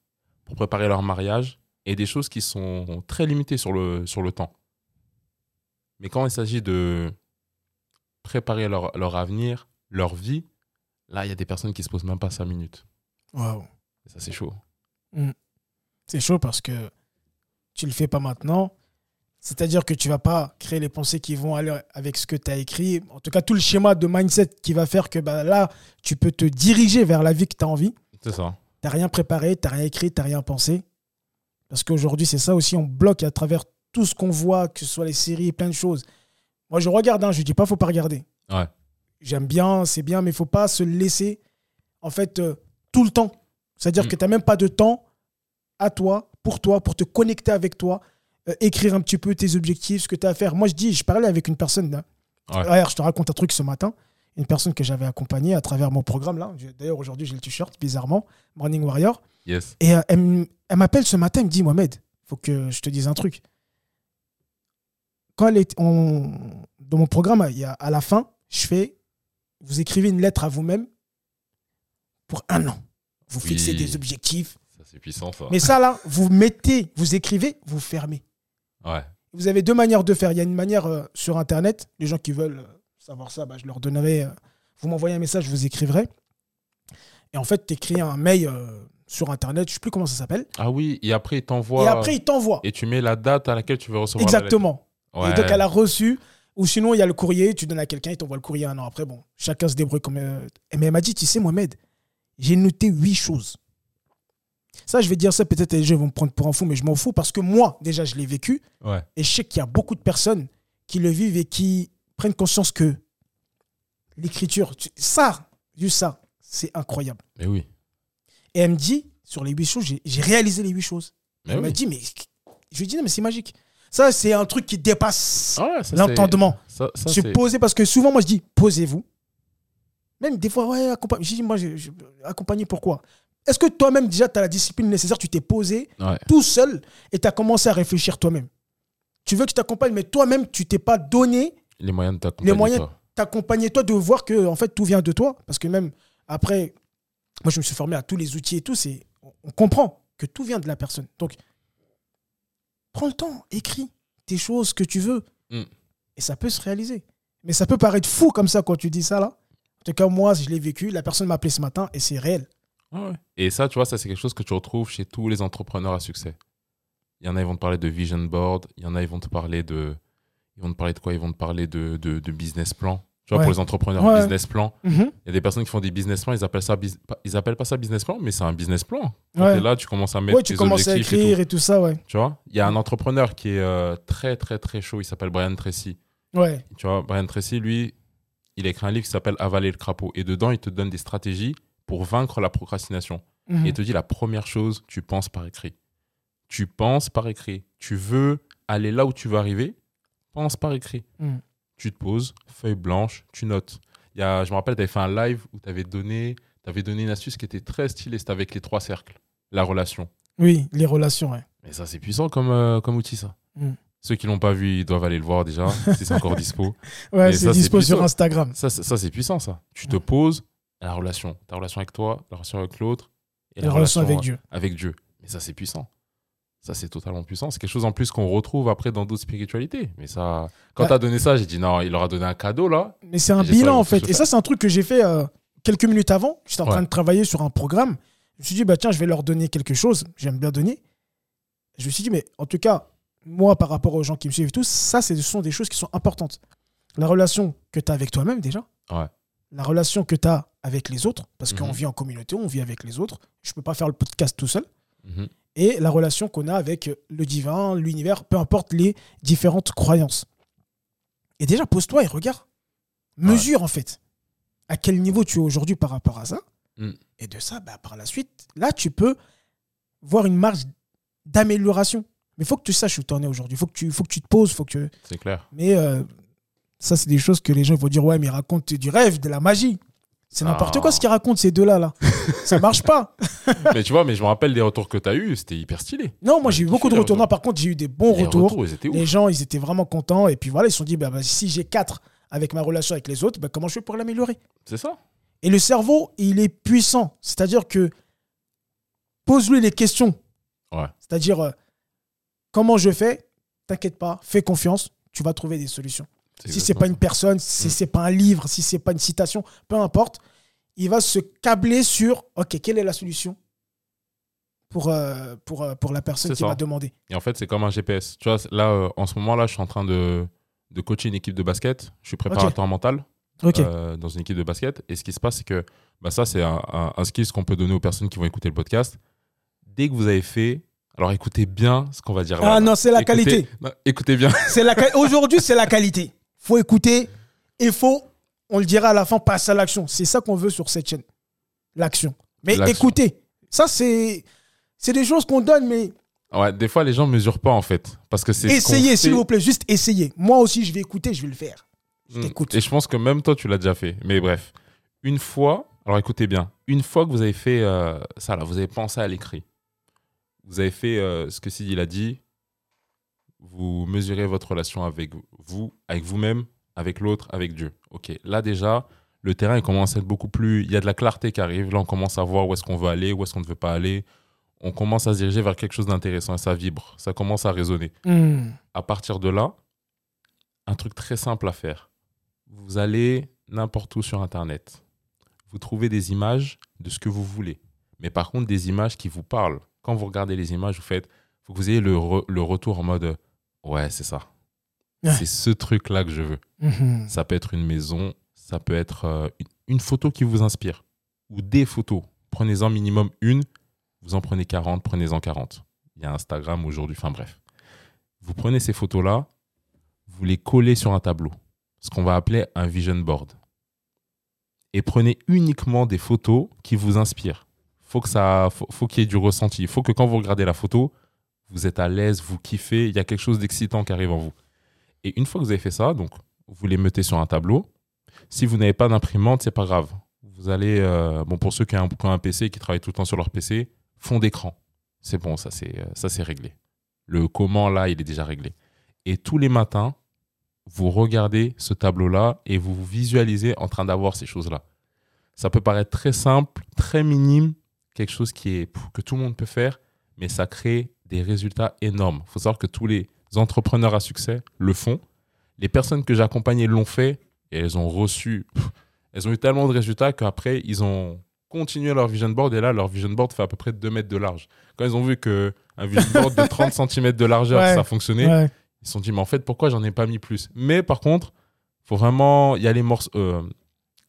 pour préparer leur mariage et des choses qui sont très limitées sur le sur le temps. Mais quand il s'agit de préparer leur, leur avenir, leur vie, là, il y a des personnes qui se posent même pas cinq minutes. Waouh. Ça, c'est chaud. Mm. C'est chaud parce que tu le fais pas maintenant. C'est-à-dire que tu vas pas créer les pensées qui vont aller avec ce que tu as écrit. En tout cas, tout le schéma de mindset qui va faire que bah, là, tu peux te diriger vers la vie que tu as envie. C'est ça. Tu n'as rien préparé, tu n'as rien écrit, tu n'as rien pensé. Parce qu'aujourd'hui, c'est ça aussi, on bloque à travers tout ce qu'on voit, que ce soit les séries, plein de choses. Moi, je regarde, hein, je dis pas, faut pas regarder. Ouais. J'aime bien, c'est bien, mais il faut pas se laisser, en fait, euh, tout le temps. C'est-à-dire mm. que tu n'as même pas de temps à toi, pour toi, pour te connecter avec toi, euh, écrire un petit peu tes objectifs, ce que tu as à faire. Moi, je dis, je parlais avec une personne. Là. je te raconte un truc ce matin. Une personne que j'avais accompagnée à travers mon programme. là. D'ailleurs, aujourd'hui, j'ai le t-shirt, bizarrement, Morning Warrior. Yes. Et euh, elle, m'appelle ce matin, elle me dit, Mohamed, faut que je te dise un truc. Quand elle est, on, dans mon programme, il y a, à la fin, je fais, vous écrivez une lettre à vous-même pour un an. Vous fixez des objectifs, c'est puissant, ça. Mais ça, là, vous mettez, vous écrivez, vous fermez. Ouais. Vous avez deux manières de faire. Il y a une manière euh, sur Internet. Les gens qui veulent euh, savoir ça, bah, je leur donnerai. Euh, vous m'envoyez un message, je vous écriverai. Et en fait, tu écris un mail sur Internet. Je ne sais plus comment ça s'appelle. Ah oui, et après, il t'envoie. Et après, il t'envoie. Et tu mets la date à laquelle tu veux recevoir Exactement. La lettre. Et donc, elle a reçu. Ou sinon, il y a le courrier, tu donnes à quelqu'un, il t'envoie le courrier un an après. Bon, chacun se débrouille comme. Mais elle m'a dit, tu sais, Mohamed, j'ai noté huit choses. Ça, je vais dire ça, peut-être les gens vont me prendre pour un fou, mais je m'en fous parce que moi, déjà, je l'ai vécu. Et je sais qu'il y a beaucoup de personnes qui le vivent et qui prennent conscience que l'écriture, ça, juste ça, c'est incroyable. Mais oui. Et elle me dit, sur les huit choses, j'ai réalisé les huit choses. elle m'a dit, mais je lui dis, non, mais c'est magique. Ça, c'est un truc qui dépasse ah l'entendement. Suis posé parce que souvent, moi, je dis, posez-vous. Même des fois, ouais, dis, moi, accompagner pourquoi? Est-ce que toi-même, déjà, tu as la discipline nécessaire, tu t'es posé tout seul et tu as commencé à réfléchir toi-même? Tu veux que je t'accompagne, mais toi-même, tu t'es pas donné les moyens de t'accompagner. Les moyens t'accompagner toi, de voir que en fait, tout vient de toi. Parce que même après, moi, je me suis formé à tous les outils et tout, c'est, on comprend que tout vient de la personne. Donc, prends le temps, écris tes choses que tu veux. Mm. Et ça peut se réaliser. Mais ça peut paraître fou comme ça quand tu dis ça là. En tout cas, moi, je l'ai vécu. La personne m'a appelé ce matin et c'est réel. Et ça, tu vois, ça, c'est quelque chose que tu retrouves chez tous les entrepreneurs à succès. Il y en a, ils vont te parler de vision board. Il y en a, ils vont te parler de. Ils vont te parler de quoi? Ils vont te parler de, de, business plan. Tu vois, pour les entrepreneurs, business plan. Mhm. Il y a des personnes qui font des business plans, ils appellent ça, ils appellent pas ça business plan, mais c'est un business plan. Quand tu es là, tu commences à mettre ouais, tu commences à écrire et tout. ça, ouais. Tu vois, il y a un entrepreneur qui est euh, très, très, très chaud, il s'appelle Brian Tracy. Ouais. Tu vois, Brian Tracy, lui, il a écrit un livre qui s'appelle Avaler le crapaud. Et dedans, il te donne des stratégies pour vaincre la procrastination. Mhm. Et te dit la première chose, tu penses par écrit. Tu penses par écrit. Tu veux aller là où tu veux arriver, pense par écrit. Hmm. Tu te poses, feuille blanche, tu notes. Il y a, je me rappelle, tu avais fait un live où tu avais donné, avais donné une astuce qui était très stylée. C'était avec les trois cercles, la relation. Oui, les relations, ouais. Mais ça, c'est puissant comme, euh, comme outil, ça. Hmm. Ceux qui l'ont pas vu, ils doivent aller le voir déjà, si c'est encore dispo. [LAUGHS] ouais, c'est dispo sur Instagram. Ça, ça c'est puissant, ça. Tu te poses, la relation. Ta relation avec toi, la relation avec l'autre. Et la, relation, avec Dieu. Avec Dieu. Mais ça, c'est puissant. Ça, c'est totalement puissant. C'est quelque chose en plus qu'on retrouve après dans d'autres spiritualités. Mais ça, quand bah tu as donné ça, j'ai dit non, il leur a donné un cadeau là. Mais c'est un bilan en fait. Et ça, c'est un truc que j'ai fait euh, quelques minutes avant. J'étais en train de travailler sur un programme. Je me suis dit, bah tiens, je vais leur donner quelque chose. J'aime bien donner. Je me suis dit, mais en tout cas, moi, par rapport aux gens qui me suivent et tout, ça, ce sont des choses qui sont importantes. La relation que tu as avec toi-même déjà. Ouais. La relation que tu as avec les autres, parce qu'on mhm. vit en communauté, on vit avec les autres. Je ne peux pas faire le podcast tout seul. Mhm et la relation qu'on a avec le divin, l'univers, peu importe les différentes croyances. Et déjà, pose-toi et regarde. Mesure, en fait, à quel niveau tu es aujourd'hui par rapport à ça. Mm. Et de ça, bah, par la suite, là, tu peux voir une marge d'amélioration. Mais il faut que tu saches où tu en es aujourd'hui. Il faut, que tu, faut que tu te poses. Faut que... C'est clair. Mais euh, ça, c'est des choses que les gens vont dire Ouais, mais raconte du rêve, de la magie. C'est n'importe quoi ce qu'ils racontent, ces deux-là. Là. ça marche pas. [LAUGHS] mais tu vois, mais je me rappelle des retours que tu as eu, c'était hyper stylé. Non, moi j'ai eu beaucoup de retours. Non, par contre, j'ai eu des bons retours. les gens, ils étaient vraiment contents. Et puis voilà, ils se sont dit, bah, bah si j'ai quatre avec ma relation avec les autres, bah, comment je fais pour l'améliorer? C'est ça. Et le cerveau, il est puissant. C'est-à-dire que pose-lui les questions. Ouais. C'est-à-dire, euh, comment je fais? T'inquiète pas, fais confiance, tu vas trouver des solutions. Si c'est pas une personne, si c'est pas un livre, si c'est pas une citation, peu importe, il va se câbler sur OK, quelle est la solution pour, euh, pour, euh, pour la personne qui va demander. Et en fait, c'est comme un GPS. Tu vois, là, euh, en ce moment, là, je suis en train de, de coacher une équipe de basket. Je suis préparateur mental dans une équipe de basket. Et ce qui se passe, c'est que bah, ça, c'est un, un, skill qu'on peut donner aux personnes qui vont écouter le podcast. Dès que vous avez fait alors écoutez bien ce qu'on va dire là. Ah non, c'est la qualité. écoutez bien. Aujourd'hui, c'est la qualité faut écouter et faut, on le dira à la fin, passer à l'action. C'est ça qu'on veut sur cette chaîne. L'action. Mais écoutez, ça c'est c'est des choses qu'on donne, mais Ouais, des fois les gens mesurent pas en fait, parce que c'est. Essayez, s'il vous plaît, juste essayez. Moi aussi, je vais écouter, je vais le faire. Je hmm. Et je pense que même toi, tu l'as déjà fait. Mais bref, une fois, alors écoutez bien, une fois que vous avez fait euh, ça là, vous avez pensé à l'écrit, vous avez fait euh, ce que Sidi a dit, vous mesurez votre relation avec vous, avec vous-même, avec l'autre, avec Dieu. Ok, là déjà, le terrain il commence à être beaucoup plus. Il y a de la clarté qui arrive. Là, on commence à voir où est-ce qu'on veut aller, où est-ce qu'on ne veut pas aller. On commence à se diriger vers quelque chose d'intéressant et ça vibre, ça commence à résonner. Hmm. À partir de là, un truc très simple à faire. Vous allez n'importe où sur Internet. Vous trouvez des images de ce que vous voulez. Mais par contre, des images qui vous parlent. Quand vous regardez les images, vous faites, faut que vous ayez le, le retour en mode Ouais, c'est ça. C'est ce truc-là que je veux. Mhm. Ça peut être une maison, ça peut être euh, une, photo qui vous inspire, ou des photos. Prenez-en minimum une, vous en prenez 40, prenez-en 40. Il y a Instagram aujourd'hui, enfin bref. Vous prenez ces photos-là, vous les collez sur un tableau, ce qu'on va appeler un vision board. Et prenez uniquement des photos qui vous inspirent. Faut que ça, faut qu'il y ait du ressenti. Il faut que quand vous regardez la photo, vous êtes à l'aise, vous kiffez, il y a quelque chose d'excitant qui arrive en vous. Et une fois que vous avez fait ça, donc vous les mettez sur un tableau. Si vous n'avez pas d'imprimante, c'est pas grave. Vous allez, euh, bon pour ceux qui ont, un, PC qui travaillent tout le temps sur leur PC, fond d'écran. C'est bon, euh, ça c'est réglé. Le comment là, il est déjà réglé. Et tous les matins, vous regardez ce tableau-là et vous vous visualisez en train d'avoir ces choses-là. Ça peut paraître très simple, très minime, quelque chose qui est que tout le monde peut faire, mais ça crée des résultats énormes. Il faut savoir que tous les entrepreneurs à succès le font. Les personnes que j'ai accompagnées l'ont fait et elles ont reçu, elles ont eu tellement de résultats qu'après, ils ont continué leur vision board et là, leur vision board fait à peu près 2 mètres de large. Quand ils ont vu qu'un vision board de 30 [LAUGHS] cm de largeur, ça fonctionnait, ils se sont dit, mais en fait, pourquoi j'en ai pas mis plus? Mais par contre, faut vraiment y aller morceaux. Euh,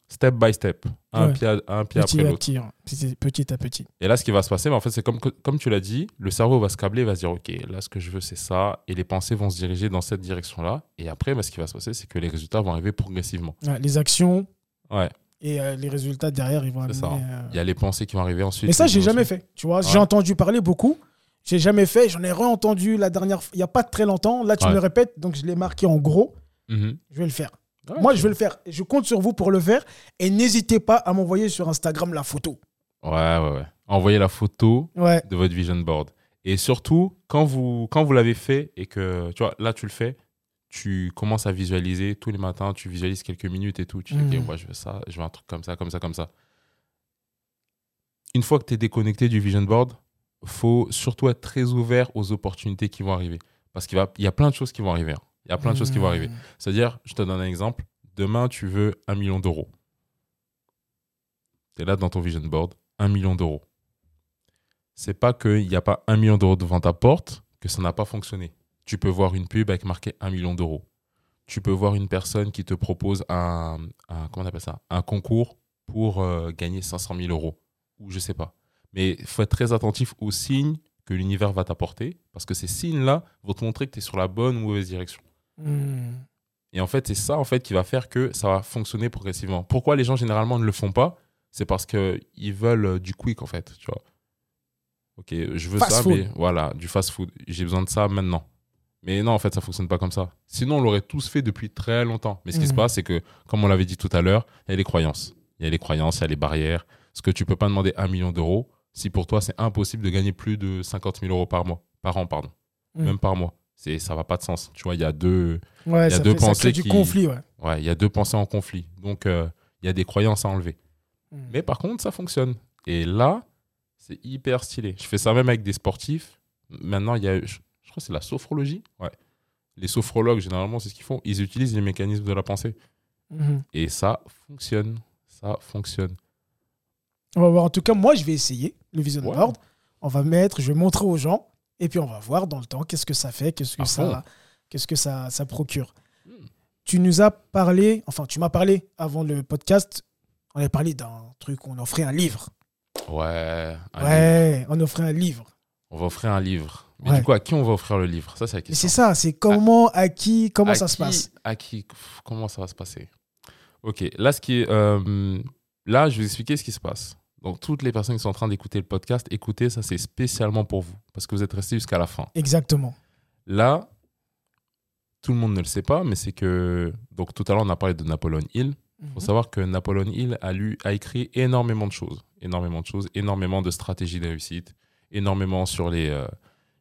step by step, un pied, un pied petit après l'autre. Petit, petit, à petit. Et là, ce qui va se passer, en fait, c'est comme, comme tu l'as dit, le cerveau va se câbler, va se dire, OK, là, ce que je veux, c'est ça, et les pensées vont se diriger dans cette direction-là. Et après, bah, ce qui va se passer, c'est que les résultats vont arriver progressivement. les actions. Ouais. Et euh, les résultats derrière, ils vont arriver. Euh, Il y a les pensées qui vont arriver ensuite. Mais ça, j'ai jamais fait. Tu vois, j'ai entendu parler beaucoup. J'ai jamais fait. J'en ai re-entendu la dernière fois, il n'y a pas très longtemps. Là, tu me répètes, donc je l'ai marqué en gros. Mhm. Je vais le faire. Moi, je vais le faire. Je compte sur vous pour le faire. Et n'hésitez pas à m'envoyer sur Instagram la photo. Ouais, ouais, ouais. Envoyez la photo de votre vision board. Et surtout, quand vous, quand vous l'avez fait et que, tu vois, là, tu le fais, tu commences à visualiser tous les matins, tu visualises quelques minutes et tout. Tu dis, mhm. moi, je veux ça, je veux un truc comme ça, comme ça, comme ça. Une fois que tu es déconnecté du vision board, faut surtout être très ouvert aux opportunités qui vont arriver. Parce qu'il y a plein de choses qui vont arriver. Hein. Il y a plein de choses qui vont arriver. Hmm. C'est-à-dire, je te donne un exemple. Demain, tu veux un million d'euros. Tu es là dans ton vision board, un million d'euros. C'est pas qu'il n'y a pas un million d'euros devant ta porte que ça n'a pas fonctionné. Tu peux voir une pub avec marqué un million d'euros. Tu peux voir une personne qui te propose un, comment on appelle ça, un concours pour euh, gagner 500 000 euros. Ou je sais pas. Mais il faut être très attentif aux signes que l'univers va t'apporter, parce que ces signes-là vont te montrer que tu es sur la bonne ou mauvaise direction. Hmm. Et en fait, c'est ça en fait qui va faire que ça va fonctionner progressivement. Pourquoi les gens généralement ne le font pas? C'est parce qu'ils veulent euh, du quick en fait, tu vois. Ok, je veux ça, mais voilà, du fast food. J'ai besoin de ça maintenant. Mais non, en fait, ça fonctionne pas comme ça. Sinon, on l'aurait tous fait depuis très longtemps. Mais ce qui se hmm. passe, c'est que, comme on l'avait dit tout à l'heure, il y a les croyances. Il y a les croyances, il y a les barrières. Parce que tu peux pas demander un million d'euros si pour toi, c'est impossible de gagner plus de 50 000 euros par mois, par an, pardon. Hmm. Même par mois c'est ça va pas de sens. Tu vois il y a deux il y a deux pensées qui... du conflit ouais. Ouais il y a deux pensées en conflit. Donc euh, il y a des croyances à enlever. Hmm. mais par contre ça fonctionne. Et là c'est hyper stylé. Je fais ça même avec des sportifs. Maintenant il y a je, crois que c'est la sophrologie. Ouais. Les sophrologues généralement c'est ce qu'ils font. Ils utilisent les mécanismes de la pensée. Hmm. et ça fonctionne. Ça fonctionne. On va voir. En tout cas moi je vais essayer le vision board. On va mettre je vais montrer aux gens et puis on va voir dans le temps qu'est-ce que ça fait, qu'est-ce que, ça, qu'est-ce que ça, ça procure. Hmm. Tu nous as parlé, enfin tu m'as parlé avant le podcast, on avait parlé d'un truc on offrait un livre. Ouais. Ouais, on offrait un livre. On va offrir un livre. Mais du coup, à qui on va offrir le livre? Ça, c'est la question. C'est ça, c'est comment, à, qui, comment ça se passe? À qui, comment ça va se passer? Ok, là, ce qui est, euh, là, je vais vous expliquer ce qui se passe. Donc, toutes les personnes qui sont en train d'écouter le podcast, écoutez, ça c'est spécialement pour vous, parce que vous êtes restés jusqu'à la fin. Exactement. Là, tout le monde ne le sait pas, mais c'est que. Donc, tout à l'heure, on a parlé de Napoléon Hill. Il faut mhm. savoir que Napoléon Hill a, lu, a écrit énormément de choses. Énormément de choses, énormément de stratégies de réussite, énormément sur les, euh,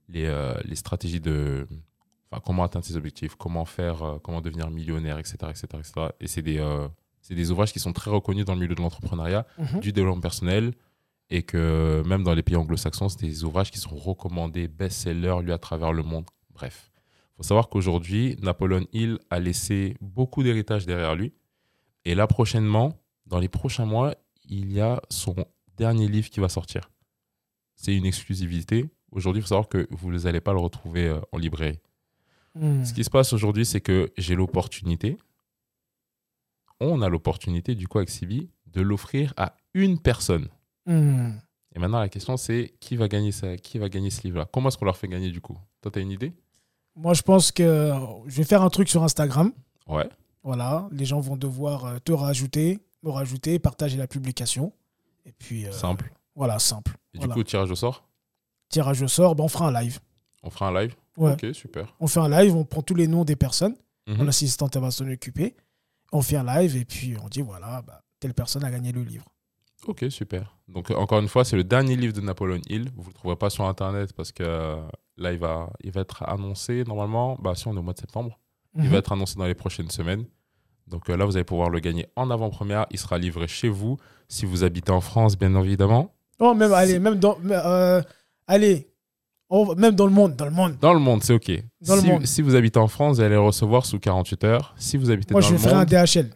les, euh, les, stratégies de. Enfin, comment atteindre ses objectifs, comment faire, euh, comment devenir millionnaire, etc. etc., etc. Et c'est des c'est des ouvrages qui sont très reconnus dans le milieu de l'entrepreneuriat, mhm. du développement personnel, et que même dans les pays anglo-saxons, c'est des ouvrages qui sont recommandés, best-sellers, lui, à travers le monde. Bref. Il faut savoir qu'aujourd'hui, Napoléon Hill a laissé beaucoup d'héritage derrière lui. Et là, prochainement, dans les prochains mois, il y a son dernier livre qui va sortir. C'est une exclusivité. Aujourd'hui, il faut savoir que vous n'allez pas le retrouver euh, en librairie. Hmm. Ce qui se passe aujourd'hui, c'est que j'ai l'opportunité, on a l'opportunité, du coup, avec Sibi, de l'offrir à une personne. Hmm. Et maintenant, la question, c'est qui va gagner ça Qui va gagner ce livre-là? Comment est-ce qu'on leur fait gagner, du coup? Toi, tu as une idée? Moi, je pense que je vais faire un truc sur Instagram. Ouais. Voilà, les gens vont devoir euh, te rajouter, me rajouter, partager la publication. Et puis. Euh, simple. Voilà, simple. Et du coup, tirage au sort? Tirage au sort, ben, on fera un live. On fera un live? Ouais. Ok, super. On fait un live, on prend tous les noms des personnes. Mhm. Mon assistante va s'en occuper on fait un live et puis on dit voilà, bah, telle personne a gagné le livre. Ok, super. Donc, encore une fois, c'est le dernier livre de Napoléon Hill. Vous ne le trouverez pas sur Internet parce que euh, là, il va, il va être annoncé normalement. Bah, si on est au mois de septembre, il va mhm. être annoncé dans les prochaines semaines. Donc euh, là, vous allez pouvoir le gagner en avant-première. Il sera livré chez vous si vous habitez en France, bien évidemment. Oh, même, allez, même dans. Euh, allez, même dans le monde, dans le monde. Dans le monde, c'est OK. Dans si, le monde. si vous habitez en France, vous allez le recevoir sous 48 heures. Si vous habitez Moi, dans je vais faire un DHL.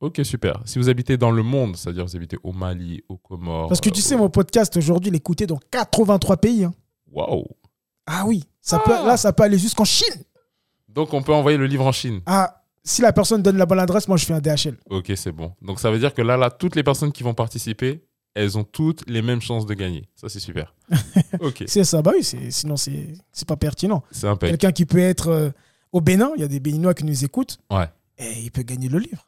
Ok, super. Si vous habitez dans le monde, c'est-à-dire vous habitez au Mali, au Comores. Parce que tu sais, mon podcast aujourd'hui, il est écouté dans 83 pays. Hein. Waouh. Ah oui, ça Peut, là, ça peut aller jusqu'en Chine. Donc, on peut envoyer le livre en Chine. Ah, si la personne donne la bonne adresse, moi, je fais un DHL. Ok, c'est bon. Donc, ça veut dire que là, là, toutes les personnes qui vont participer, elles ont toutes les mêmes chances de gagner. Ça, c'est super. [LAUGHS] Ok. c'est ça, bah oui, sinon, c'est pas pertinent. C'est un Quelqu'un qui peut être euh, au Bénin, il y a des Béninois qui nous écoutent. Ouais. Et il peut gagner le livre.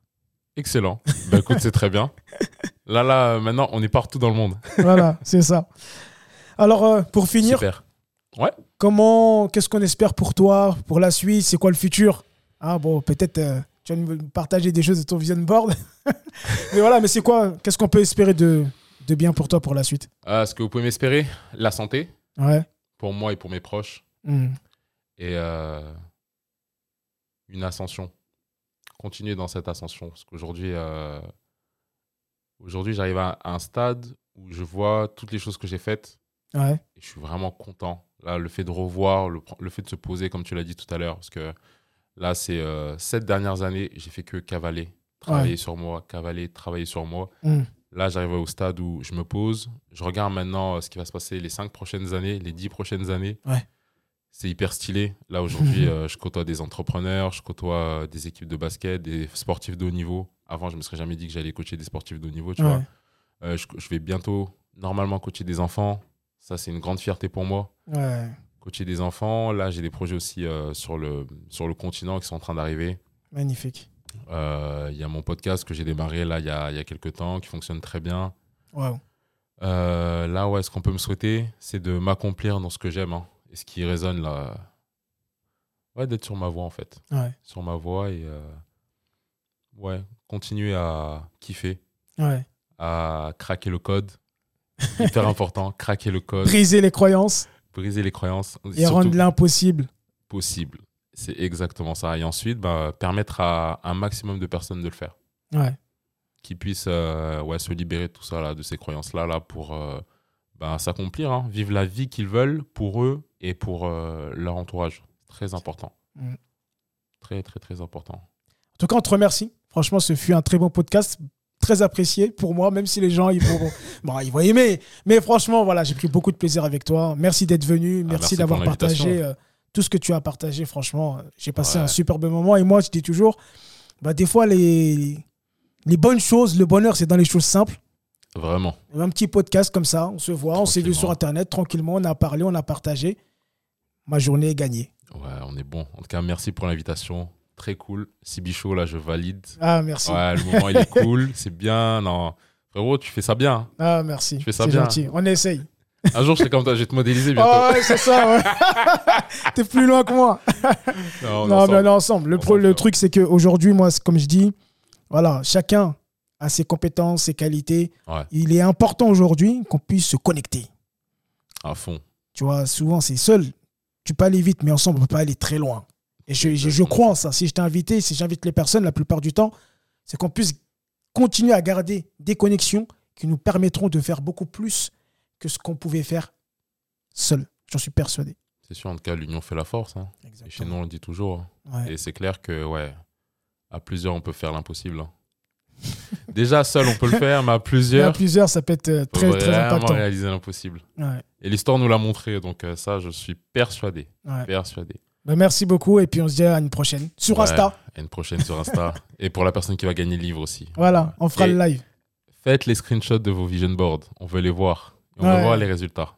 Excellent. bah écoute, c'est très bien. Là, là, maintenant, on est partout dans le monde. [LAUGHS] voilà, c'est ça. Alors, euh, pour finir, Ouais. Comment, qu'est-ce qu'on espère pour toi, pour la suite C'est quoi le futur? Ah, Bon, peut-être euh, tu vas nous partager des choses de ton vision board. [LAUGHS] mais voilà, mais c'est quoi Qu'est-ce qu'on peut espérer de, de bien pour toi pour la suite euh, Ce que vous pouvez m'espérer, la santé. Ouais. Pour moi et pour mes proches. Hmm. Et euh, une ascension. Continuer dans cette ascension. Parce qu'aujourd'hui, euh, aujourd'hui j'arrive à, un stade où je vois toutes les choses que j'ai faites. Ouais. Et je suis vraiment content. Là, le fait de revoir, le, le fait de se poser, comme tu l'as dit tout à l'heure, parce que là, c'est euh, sept dernières années, j'ai fait que cavaler, travailler sur moi, cavaler, travailler sur moi. Hmm. Là, j'arrive au stade où je me pose, je regarde maintenant euh, ce qui va se passer les cinq prochaines années, les dix prochaines années. Ouais. C'est hyper stylé. Là, aujourd'hui, [LAUGHS] euh, je côtoie des entrepreneurs, je côtoie des équipes de basket, des sportifs de haut niveau. Avant, je me serais jamais dit que j'allais coacher des sportifs de haut niveau, tu Ouais. vois. Euh, je, je vais bientôt, normalement, coacher des enfants. Ça, c'est une grande fierté pour moi. Ouais. Coacher des enfants. Là, j'ai des projets aussi euh, sur, le, sur le continent qui sont en train d'arriver. Magnifique. Euh, Il y a mon podcast que j'ai démarré là il y a, y a quelques temps qui fonctionne très bien. Waouh. Euh, là, ouais, ce qu'on peut me souhaiter, c'est de m'accomplir dans ce que j'aime hein, et ce qui résonne là. Ouais, d'être sur ma voie en fait. Ouais. Sur ma voie et euh, ouais, continuer à kiffer, Ouais. à craquer le code. Hyper [LAUGHS] important, craquer le code, Briser les croyances briser les croyances. et rendre l'impossible. possible. C'est exactement ça. Et ensuite, bah, permettre à un maximum de personnes de le faire. Ouais. qui puissent euh, ouais, se libérer de tout ça, là, de ces croyances-là, là, pour euh, ben, s'accomplir, hein, vivre la vie qu'ils veulent pour eux et pour euh, leur entourage. Très important. Mm. Très, très, très important. En tout cas, on te remercie. Franchement, ce fut un très bon podcast, très apprécié pour moi, même si les gens ils vont, [LAUGHS] bon, ils vont aimer. Mais franchement, voilà, j'ai pris beaucoup de plaisir avec toi. Merci d'être venu. Ah, Merci d'avoir partagé euh, tout ce que tu as partagé. Franchement, euh, j'ai passé Ouais. un superbe moment. Et moi, je dis toujours, bah, des fois, les, les bonnes choses, le bonheur, c'est dans les choses simples. Vraiment. Un petit podcast comme ça, on se voit, on s'est vu sur Internet, tranquillement, on a parlé, on a partagé. Ma journée est gagnée. Ouais, on est bon. En tout cas, merci pour l'invitation. Très cool. Sibichot, là, je valide. Ah, merci. Ouais, le moment, il est cool. C'est bien. Non. Frérot, tu fais ça bien. hein. Ah, merci. Tu fais ça bien. gentil. On essaye. Un jour, je serai comme toi. Je vais te modéliser bientôt. Ah ouais, c'est ça, ouais. [LAUGHS] T'es plus loin que moi. Non, mais on est ensemble. Le, On pro- va le truc, c'est qu'aujourd'hui, moi, comme je dis, voilà, chacun a ses compétences, ses qualités. Ouais. Il est important aujourd'hui qu'on puisse se connecter. À fond. Tu vois, souvent, c'est seul. Tu peux aller vite, mais ensemble, on peut pas aller très loin. Et je, je- je crois en ça. Si je t'ai invité, si j'invite les personnes, la plupart du temps, c'est qu'on puisse continuer à garder des connexions qui nous permettront de faire beaucoup plus que ce qu'on pouvait faire seul. J'en suis persuadé. C'est sûr, en tout cas, l'union fait la force. hein. Et chez nous, on le dit toujours. Ouais. Et c'est clair que, ouais, à plusieurs, on peut faire l'impossible. hein. [LAUGHS] Déjà, seul, on peut le faire, mais à Mais à plusieurs, plusieurs, ça peut être euh, très, très impactant. réaliser l'impossible. Ouais, Et l'histoire nous l'a montré, donc euh, ça, je suis persuadé. ouais. Persuadé. Ben, merci beaucoup et puis on se dit à une prochaine. Sur Insta. à une prochaine sur Insta. [LAUGHS] Et pour la personne qui va gagner le livre aussi. Voilà, on fera Et le live. Faites les screenshots de vos vision boards. On veut les voir. Et on Ouais. veut voir les résultats.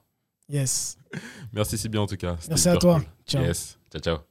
Yes. [LAUGHS] Merci si bien en tout cas. Merci à toi. cool. Ciao. Yes. Ciao, ciao.